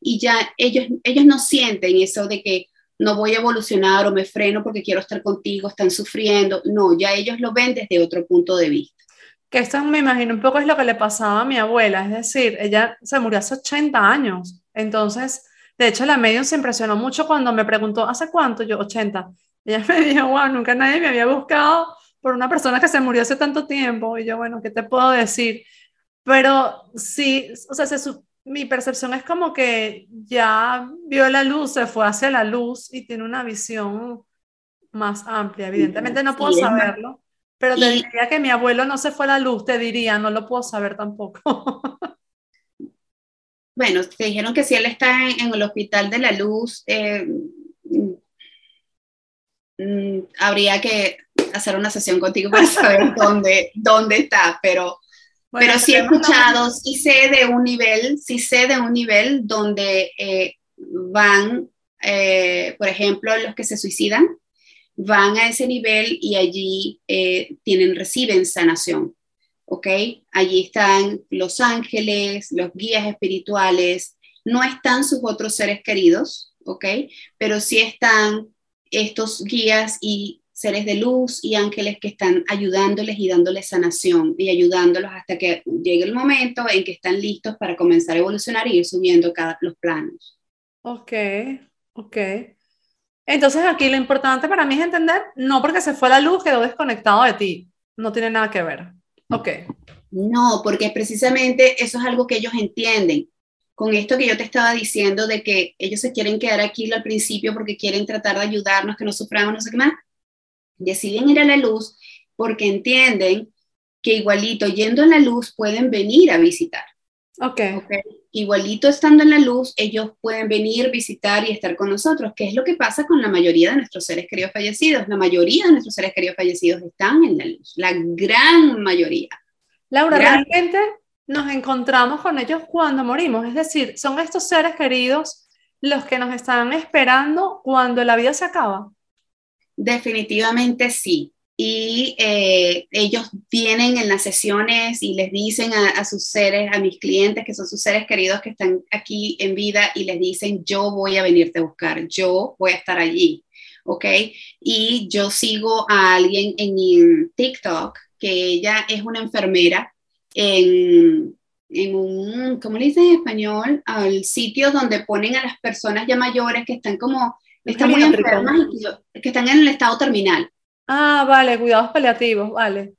y ya ellos, ellos no sienten eso de que no voy a evolucionar o me freno porque quiero estar contigo, están sufriendo. No, ya ellos lo ven desde otro punto de vista.
Que esto me imagino un poco es lo que le pasaba a mi abuela, es decir, ella se murió hace 80 años. Entonces, de hecho, la medium se impresionó mucho cuando me preguntó, ¿hace cuánto? Yo, 80. Ella me dijo, wow, nunca nadie me había buscado por una persona que se murió hace tanto tiempo. Y yo, bueno, ¿qué te puedo decir? Pero sí, o sea, mi percepción es como que ya vio la luz, se fue hacia la luz y tiene una visión más amplia. Evidentemente no puedo saberlo, pero te diría que mi abuelo no se fue a la luz, te diría, no lo puedo saber tampoco.
bueno, te dijeron que si él está en, el hospital de la luz, eh, Mm, habría que hacer una sesión contigo para saber dónde, dónde está, pero, pero sí he escuchado, sí sé de un nivel, sí sé de un nivel donde eh, van, eh, por ejemplo, los que se suicidan, van a ese nivel y allí eh, tienen, reciben sanación. ¿Ok? Allí están los ángeles, los guías espirituales, no están sus otros seres queridos, ¿ok? Pero sí están estos guías y seres de luz y ángeles que están ayudándoles y dándoles sanación y ayudándolos hasta que llegue el momento en que están listos para comenzar a evolucionar y ir subiendo cada, los planos.
Ok, ok. Entonces aquí lo importante para mí es entender, no porque se fue la luz quedó desconectado de ti, no tiene nada que ver. Ok.
No, porque precisamente eso es algo que ellos entienden con esto que yo te estaba diciendo de que ellos se quieren quedar aquí al principio porque quieren tratar de ayudarnos, que no suframos, no sé qué más, deciden ir a la luz porque entienden que igualito yendo a la luz pueden venir a visitar.
Ok.
okay. Igualito estando en la luz, ellos pueden venir, visitar y estar con nosotros, que es lo que pasa con la mayoría de nuestros seres queridos fallecidos. La mayoría de nuestros seres queridos fallecidos están en la luz, la gran mayoría.
Laura, realmente nos encontramos con ellos cuando morimos. Es decir, son estos seres queridos los que nos están esperando cuando la vida se acaba.
Definitivamente sí. Y eh, ellos vienen en las sesiones y les dicen a, a, sus seres, a mis clientes que son sus seres queridos que están aquí en vida y les dicen, yo voy a venirte a buscar, yo voy a estar allí. ¿Ok? Y yo sigo a alguien en TikTok que ella es una enfermera en, en un, ¿cómo le dicen en español? Al sitio donde ponen a las personas ya mayores que están como, están muy enfermas y que están en el estado terminal.
Ah, vale, cuidados paliativos, vale.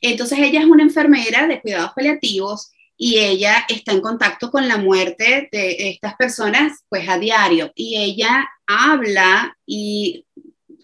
Entonces ella es una enfermera de cuidados paliativos y ella está en contacto con la muerte de estas personas pues a diario y ella habla y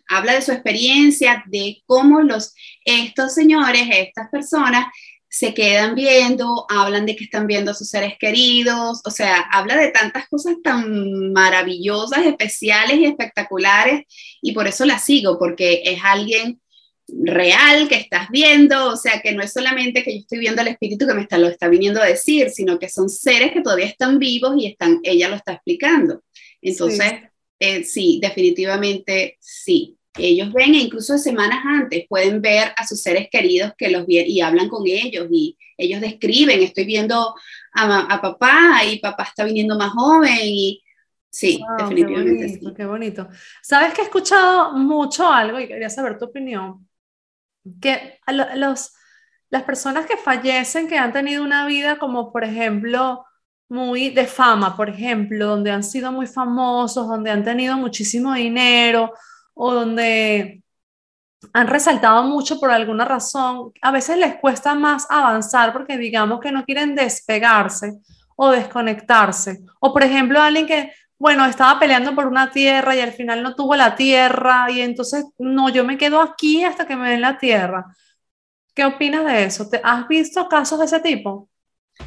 habla de su experiencia, de cómo los, estos señores, estas personas se quedan viendo, hablan de que están viendo a sus seres queridos, o sea, habla de tantas cosas tan maravillosas, especiales y espectaculares, y por eso la sigo, porque es alguien real que estás viendo, o sea, que no es solamente que yo estoy viendo el espíritu que me está, lo está viniendo a decir, sino que son seres que todavía están vivos y están, ella lo está explicando. Entonces, sí, eh, sí definitivamente sí ellos ven, e incluso semanas antes, pueden ver a sus seres queridos que los ven y hablan con ellos y ellos describen, estoy viendo a, papá y papá está viniendo más joven y sí, definitivamente.
Qué bonito, qué bonito. Sabes que he escuchado mucho algo y quería saber tu opinión, que los, las personas que fallecen, que han tenido una vida como por ejemplo muy de fama, por ejemplo, donde han sido muy famosos, donde han tenido muchísimo dinero, o donde han resaltado mucho por alguna razón, a veces les cuesta más avanzar porque digamos que no quieren despegarse o desconectarse. O por ejemplo, alguien que, bueno, estaba peleando por una tierra y al final no tuvo la tierra y entonces, no, yo me quedo aquí hasta que me den la tierra. ¿Qué opinas de eso? ¿Te, ¿Has visto casos de ese tipo?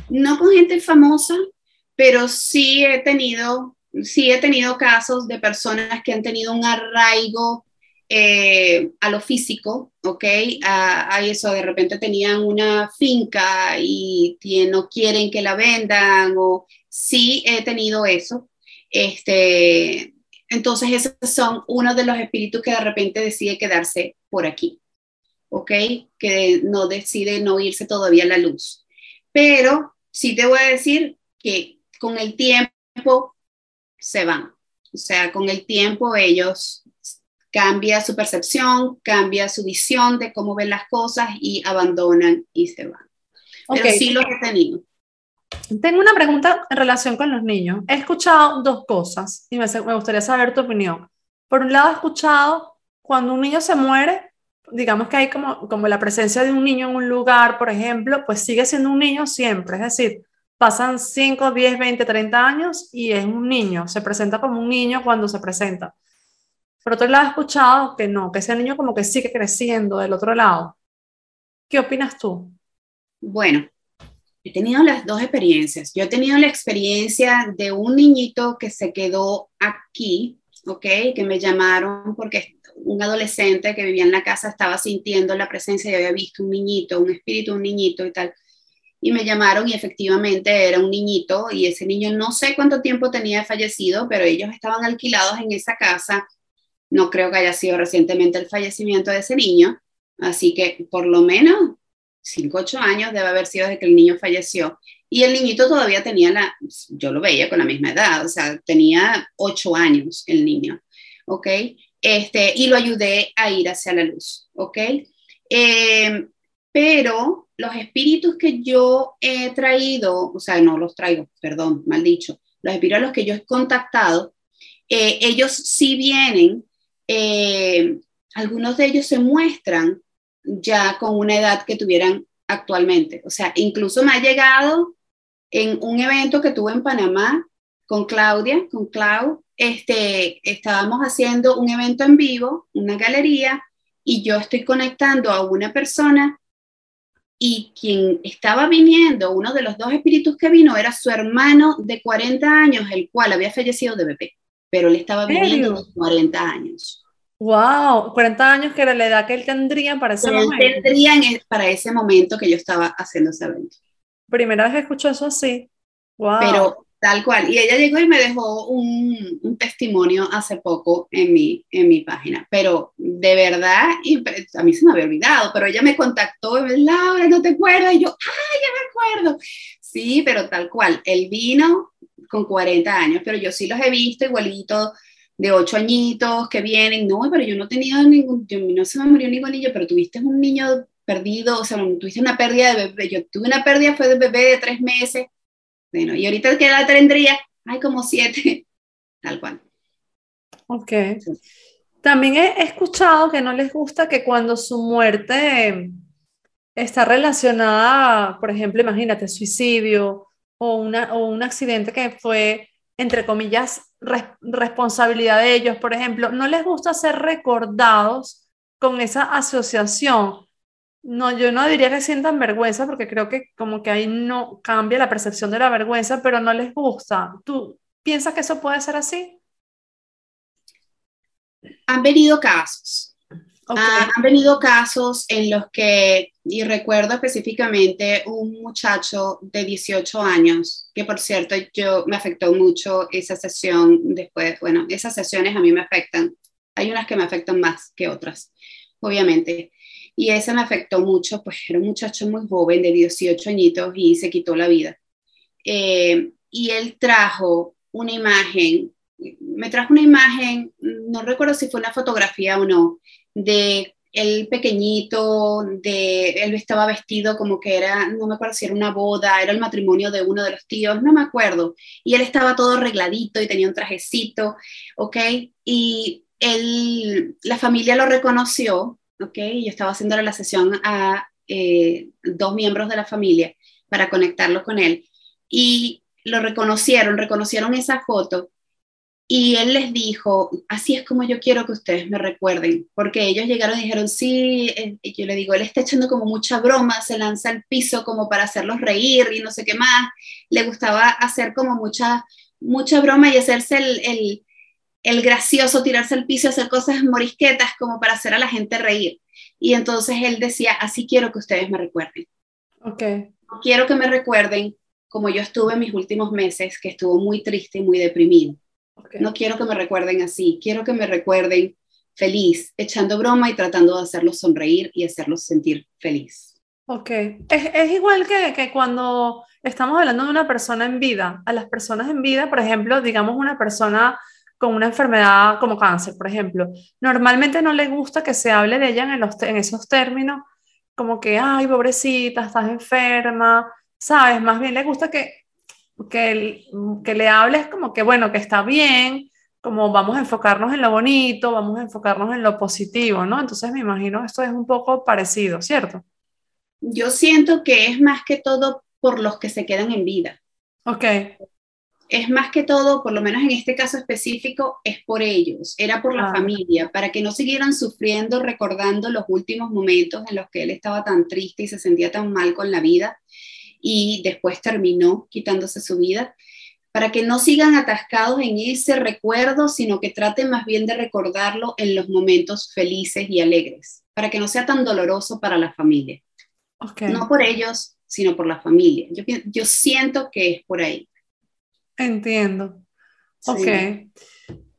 No con gente famosa, pero sí he tenido sí he tenido casos de personas que han tenido un arraigo eh, a lo físico, ¿ok? A, eso, de repente tenían una finca y no quieren que la vendan, o sí he tenido eso. Este, entonces, esos son uno de los espíritus que de repente decide quedarse por aquí, ¿ok? Que no decide no irse todavía a la luz. Pero sí te voy a decir que con el tiempo se van. O sea, con el tiempo ellos cambia su percepción, cambia su visión de cómo ven las cosas y abandonan y se van. Pero sí lo he tenido.
Tengo una pregunta en relación con los niños. He escuchado dos cosas y me, me gustaría saber tu opinión. Por un lado, he escuchado cuando un niño se muere, digamos que hay como, como la presencia de un niño en un lugar, por ejemplo, pues sigue siendo un niño siempre. Es decir, pasan 5, 10, 20, 30 años y es un niño, se presenta como un niño cuando se presenta. Por otro lado, he escuchado que no, que ese niño como que sigue creciendo del otro lado. ¿Qué opinas tú?
Bueno, he tenido las dos experiencias. Yo he tenido la experiencia de un niñito que se quedó aquí, ¿ok? Que me llamaron porque un adolescente que vivía en la casa estaba sintiendo la presencia y había visto un niñito, un espíritu, un niñito y tal y me llamaron y efectivamente era un niñito y ese niño no sé cuánto tiempo tenía fallecido, pero ellos estaban alquilados en esa casa. No creo que haya sido recientemente el fallecimiento de ese niño, así que por lo menos 5, 8 años debe haber sido desde que el niño falleció. Y el niñito todavía tenía la, yo lo veía con la misma edad, o sea, tenía 8 años el niño, ¿ok? Este, y lo ayudé a ir hacia la luz, ¿ok? Eh, pero los espíritus que yo he traído, o sea, no los traigo, perdón, mal dicho, los espíritus a los que yo he contactado, eh, ellos sí vienen, eh, algunos de ellos se muestran ya con una edad que tuvieran actualmente. O sea, incluso me ha llegado en un evento que tuve en Panamá con Claudia, con Clau, este, estábamos haciendo un evento en vivo, una galería, y yo estoy conectando a una persona y quien estaba viniendo, uno de los dos espíritus que vino, era su hermano de 40 años, el cual había fallecido de bebé, pero él estaba viniendo de 40 años.
¡Wow! 40 años que era la edad que él tendría para ese momento.
Tendría para ese momento que yo estaba haciendo ese evento.
Primera vez que escucho eso así. ¡Wow!
Pero Tal cual. Y ella llegó y me dejó un, un, testimonio hace poco en mi, en mi página. Pero de verdad, a mí se me había olvidado, pero ella me contactó y me dijo, Laura, ¿no te acuerdas? Y yo, ¡ay, ya me acuerdo! Sí, pero tal cual. Él vino con 40 años, pero yo sí los he visto igualito de 8 añitos que vienen. No, pero yo no tenido ningún, yo, no se me murió ningún niño, pero tuviste un niño perdido, o sea, tuviste una pérdida de bebé. Yo tuve una pérdida, fue de bebé de 3 meses bueno, y ahorita que la tendría, hay como siete, tal cual.
Ok. También he escuchado que no les gusta que cuando su muerte está relacionada, por ejemplo, imagínate, suicidio o, una, o un accidente que fue, entre comillas, responsabilidad de ellos, por ejemplo, no les gusta ser recordados con esa asociación. No, yo no diría que sientan vergüenza porque creo que como que ahí no cambia la percepción de la vergüenza, pero no les gusta. ¿Tú piensas que eso puede ser así?
Han venido casos, Ah, han venido casos en los que, y recuerdo específicamente un muchacho de 18 años, que por cierto yo me afectó mucho esa sesión después, bueno, esas sesiones a mí me afectan, hay unas que me afectan más que otras, obviamente, y ese me afectó mucho, pues era un muchacho muy joven de 18 añitos y se quitó la vida. Eh, y él trajo una imagen, me trajo una imagen, no recuerdo si fue una fotografía o no, de el pequeñito, de él estaba vestido como que era, no me acuerdo si era una boda, era el matrimonio de uno de los tíos, no me acuerdo. Y él estaba todo arregladito y tenía un trajecito, ¿ok? Y él, la familia lo reconoció, ¿ok? Yo estaba haciendo la sesión a eh, dos miembros de la familia para conectarlo con él. Y lo reconocieron, reconocieron esa foto y él les dijo, así es como yo quiero que ustedes me recuerden, porque ellos llegaron y dijeron, sí, eh", yo le digo, él está echando como mucha broma, se lanza al piso como para hacerlos reír y no sé qué más, le gustaba hacer como mucha, mucha broma y hacerse el, el gracioso, tirarse al piso, hacer cosas morisquetas como para hacer a la gente reír. Y entonces él decía, así quiero que ustedes me recuerden.
Ok.
Quiero que me recuerden como yo estuve en mis últimos meses, que estuvo muy triste y muy deprimido no quiero que me recuerden así, quiero que me recuerden feliz, echando broma y tratando de hacerlos sonreír y hacerlos sentir feliz.
Ok, es, es igual que, que, cuando estamos hablando de una persona en vida. A las personas en vida, por ejemplo, digamos una persona con una enfermedad como cáncer, por ejemplo, normalmente no le gusta que se hable de ella en, los, en esos términos, como que, ay, pobrecita, estás enferma, ¿sabes? Más bien le gusta que que, que le hables como que, bueno, que está bien, como vamos a enfocarnos en lo bonito, vamos a enfocarnos en lo positivo, ¿no? Entonces me imagino esto es un poco parecido, ¿cierto?
Yo siento que es más que todo por los que se quedan en vida.
Ok.
Es más que todo, por lo menos en este caso específico, es por ellos, era por la familia, para que no siguieran sufriendo, recordando los últimos momentos en los que él estaba tan triste y se sentía tan mal con la vida y después terminó quitándose su vida, para que no sigan atascados en ese recuerdo, sino que traten más bien de recordarlo en los momentos felices y alegres, para que no sea tan doloroso para la familia. No por ellos, sino por la familia. Yo, yo siento que es por ahí.
Entiendo. Ok.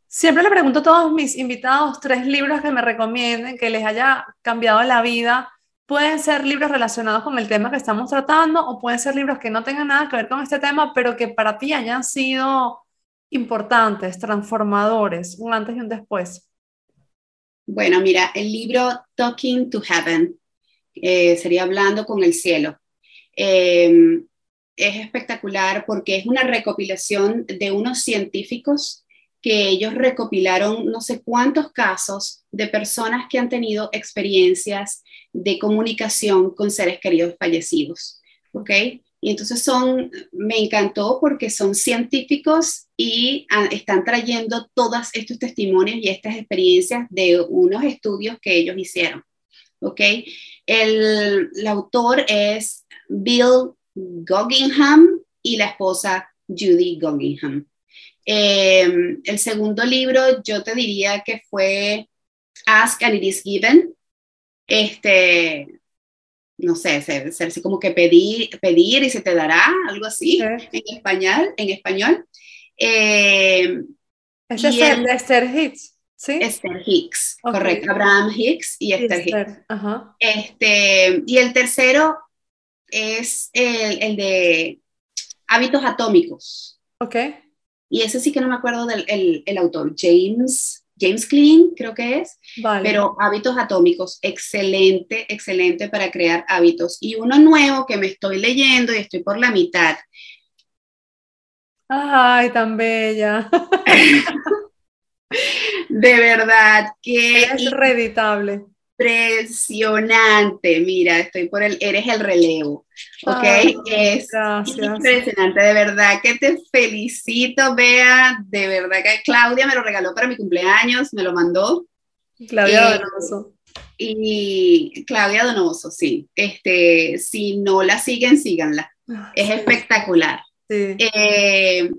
Siempre le pregunto a todos mis invitados tres libros que me recomienden, que les haya cambiado la vida Pueden ser libros relacionados con el tema que estamos tratando o pueden ser libros que no tengan nada que ver con este tema, pero que para ti hayan sido importantes, transformadores, un antes y un después.
Bueno, mira, el libro Talking to Heaven eh, sería Hablando con el Cielo. Em, es espectacular porque es una recopilación de unos científicos que ellos recopilaron no sé cuántos casos de personas que han tenido experiencias de comunicación con seres queridos fallecidos, ¿ok? Y entonces son, me encantó porque son científicos y ah, están trayendo todos estos testimonios y estas experiencias de unos estudios que ellos hicieron, ¿ok? El, el autor es Bill Guggenham y la esposa Judy Guggenham. Eh, el segundo libro yo te diría que fue Ask and It Is Given, este, no sé, ser, así como que pedir, pedir y se te dará, algo así, en español, en español.
Eh, Ese es el, de Esther Hicks, ¿sí?
Esther Hicks, correcto, Abraham Hicks y Esther, Hicks. Este, y el tercero es el, el, de hábitos atómicos.
Ok.
Y ese sí que no me acuerdo del el, el autor, James James Clean, creo que es, pero hábitos atómicos, excelente, excelente para crear hábitos. Y uno nuevo que me estoy leyendo y estoy por la mitad.
Ay, tan bella.
de verdad que...
Es reeditable.
Impresionante. Mira, estoy por el, eres el relevo. ¿Ok? es impresionante, de verdad que te felicito, Bea. De verdad que Claudia me lo regaló para mi cumpleaños, me lo mandó.
Claudia eh, Donoso.
Y Claudia Donoso, sí. Este, si no la siguen, síganla. Ah, es espectacular. Eh,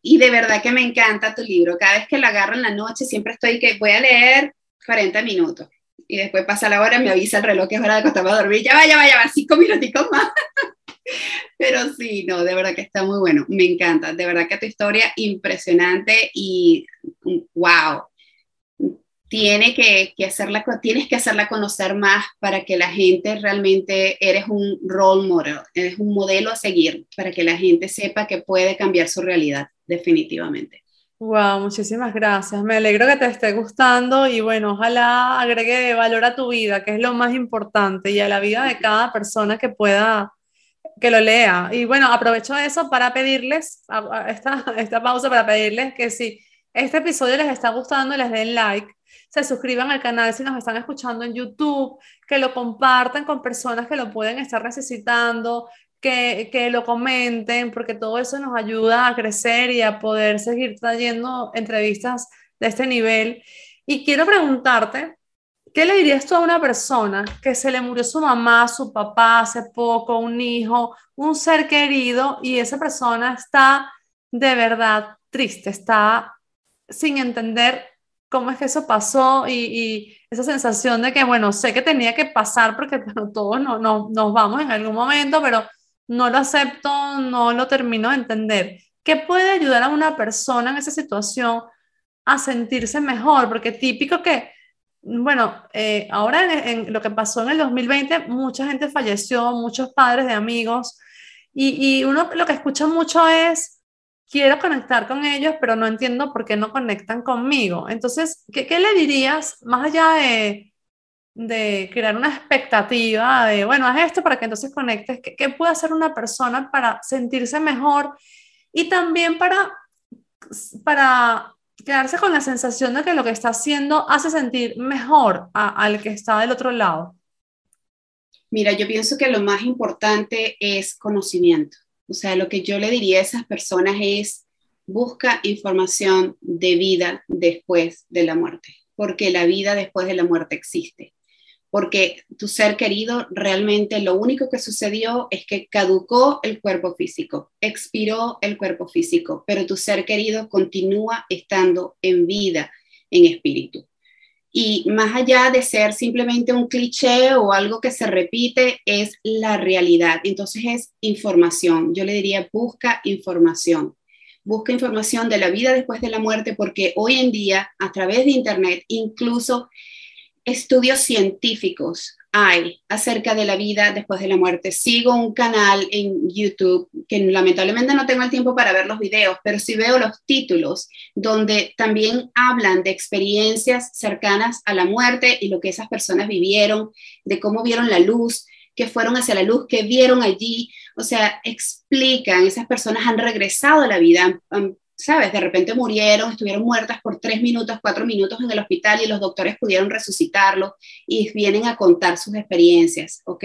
y de verdad que me encanta tu libro. Cada vez que lo agarro en la noche, siempre estoy que voy a leer 40 minutos y después pasa la hora, me avisa el reloj que es hora de acostarme a dormir, ya va, ya va, ya va, cinco minuticos más. Pero sí, no, de verdad que está muy bueno, me encanta, de verdad que tu historia impresionante y wow, tiene que, que, hacerla, tienes que hacerla conocer más para que la gente realmente eres un role model, eres un modelo a seguir, para que la gente sepa que puede cambiar su realidad, definitivamente.
Wow, muchísimas gracias. Me alegro que te esté gustando y bueno, ojalá agregue valor a tu vida, que es lo más importante, y a la vida de cada persona que pueda, que lo lea. Y bueno, aprovecho eso para pedirles, esta, esta pausa para pedirles que si este episodio les está gustando, les den like, se suscriban al canal si nos están escuchando en YouTube, que lo compartan con personas que lo pueden estar necesitando, que, lo comenten, porque todo eso nos ayuda a crecer y a poder seguir trayendo entrevistas de este nivel. Y quiero preguntarte, ¿qué le dirías tú a una persona que se le murió su mamá, su papá hace poco, un hijo, un ser querido, y esa persona está de verdad triste, está sin entender cómo es que eso pasó y, esa sensación de que, bueno, sé que tenía que pasar porque todos no, no, nos vamos en algún momento, pero no lo acepto, no lo termino de entender. ¿Qué puede ayudar a una persona en esa situación a sentirse mejor? Porque típico que, bueno, eh, ahora en, lo que pasó en el 2020, mucha gente falleció, muchos padres de amigos, y, uno lo que escucha mucho es, quiero conectar con ellos, pero no entiendo por qué no conectan conmigo. Entonces, ¿qué, qué le dirías más allá de de crear una expectativa de, bueno, haz esto para que entonces conectes, ¿qué, puede hacer una persona para sentirse mejor y también para, para quedarse con la sensación de que lo que está haciendo hace sentir mejor al que está del otro lado?
Mira, yo pienso que lo más importante es conocimiento. O sea, lo que yo le diría a esas personas es busca información de vida después de la muerte, porque la vida después de la muerte existe porque tu ser querido realmente lo único que sucedió es que caducó el cuerpo físico, expiró el cuerpo físico, pero tu ser querido continúa estando en vida, en espíritu. Y más allá de ser simplemente un cliché o algo que se repite, es la realidad. Entonces es información. Yo le diría, busca información. Busca información de la vida después de la muerte, porque hoy en día, a través de Internet, incluso estudios científicos hay acerca de la vida después de la muerte. Sigo un canal en YouTube que lamentablemente no tengo el tiempo para ver los videos, pero sí veo los títulos donde también hablan de experiencias cercanas a la muerte y lo que esas personas vivieron, de cómo vieron la luz, que fueron hacia la luz, que vieron allí. O sea, explican, esas personas han regresado a la vida, ¿sabes? De repente murieron, estuvieron muertas por tres minutos, cuatro minutos en el hospital y los doctores pudieron resucitarlo y vienen a contar sus experiencias, ¿ok?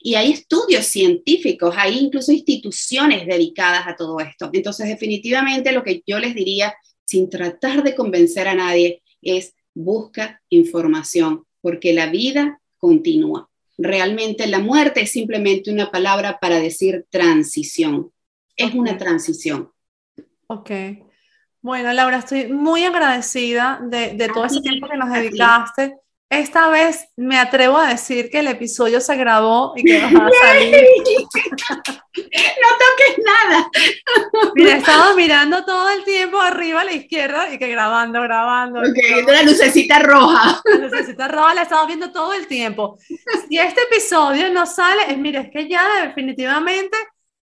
Y hay estudios científicos, hay incluso instituciones dedicadas a todo esto. Entonces, definitivamente lo que yo les diría, sin tratar de convencer a nadie, es busca información, porque la vida continúa. Realmente la muerte es simplemente una palabra para decir transición. Es una transición.
Ok. Bueno, Laura, estoy muy agradecida de, de todo ese tiempo que nos dedicaste. Esta vez me atrevo a decir que el episodio se grabó y que va a salir.
no toques nada.
Mira, estaba mirando todo el tiempo arriba a la izquierda y que grabando, grabando.
Ok, la lucecita roja.
La lucecita roja la estaba viendo todo el tiempo. Si este episodio no sale, es, mira, es que ya definitivamente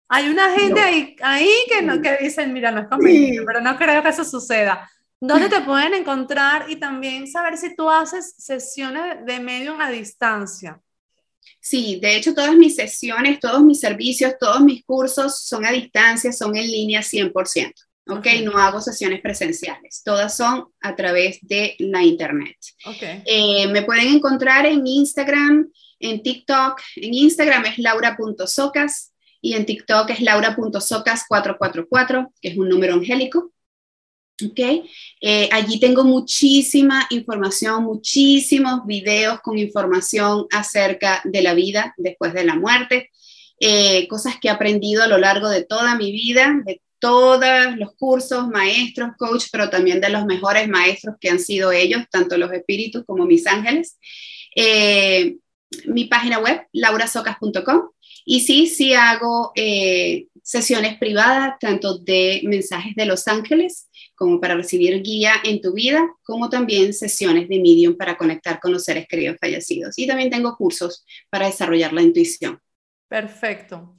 hay una gente ahí, ahí que, no, que dicen, mira, no es conveniente, pero no creo que eso suceda. ¿Dónde te pueden encontrar y también saber si tú haces sesiones de medium a distancia?
Sí, de hecho todas mis sesiones, todos mis servicios, todos mis cursos son a distancia, son en línea 100%. ¿ok? No hago sesiones presenciales, todas son a través de la internet.
Okay.
Eh, me pueden encontrar en Instagram, en TikTok. En Instagram es laura.socas y en TikTok es laura.socas444, que es un número angélico. ¿ok? Eh, allí tengo muchísima información, muchísimos videos con información acerca de la vida después de la muerte, eh, cosas que he aprendido a lo largo de toda mi vida, de todos los cursos, maestros, coach, pero también de los mejores maestros que han sido ellos, tanto los espíritus como mis ángeles. Eh, mi página web, laurasocas.com. Y sí, sí hago sesiones privadas, tanto de mensajes de los ángeles como para recibir guía en tu vida, como también sesiones de medium para conectar con los seres queridos fallecidos. Y también tengo cursos para desarrollar la intuición.
Perfecto.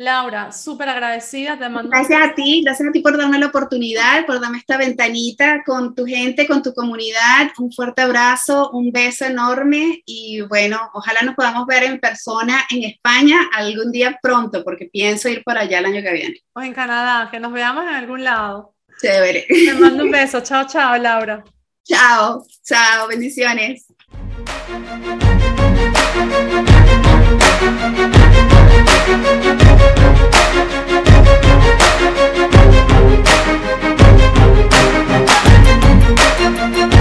Laura, súper agradecida, te mando...
Gracias a ti, gracias a ti por darme la oportunidad, por darme esta ventanita con tu gente, con tu comunidad. Un fuerte abrazo, un beso enorme y bueno, ojalá nos podamos ver en persona en España algún día pronto, porque pienso ir por allá el año que viene.
O en Canadá, que nos veamos en algún lado.
Chévere.
Te mando un beso. Chao, chao, Laura.
Chao, chao, bendiciones. Thank you.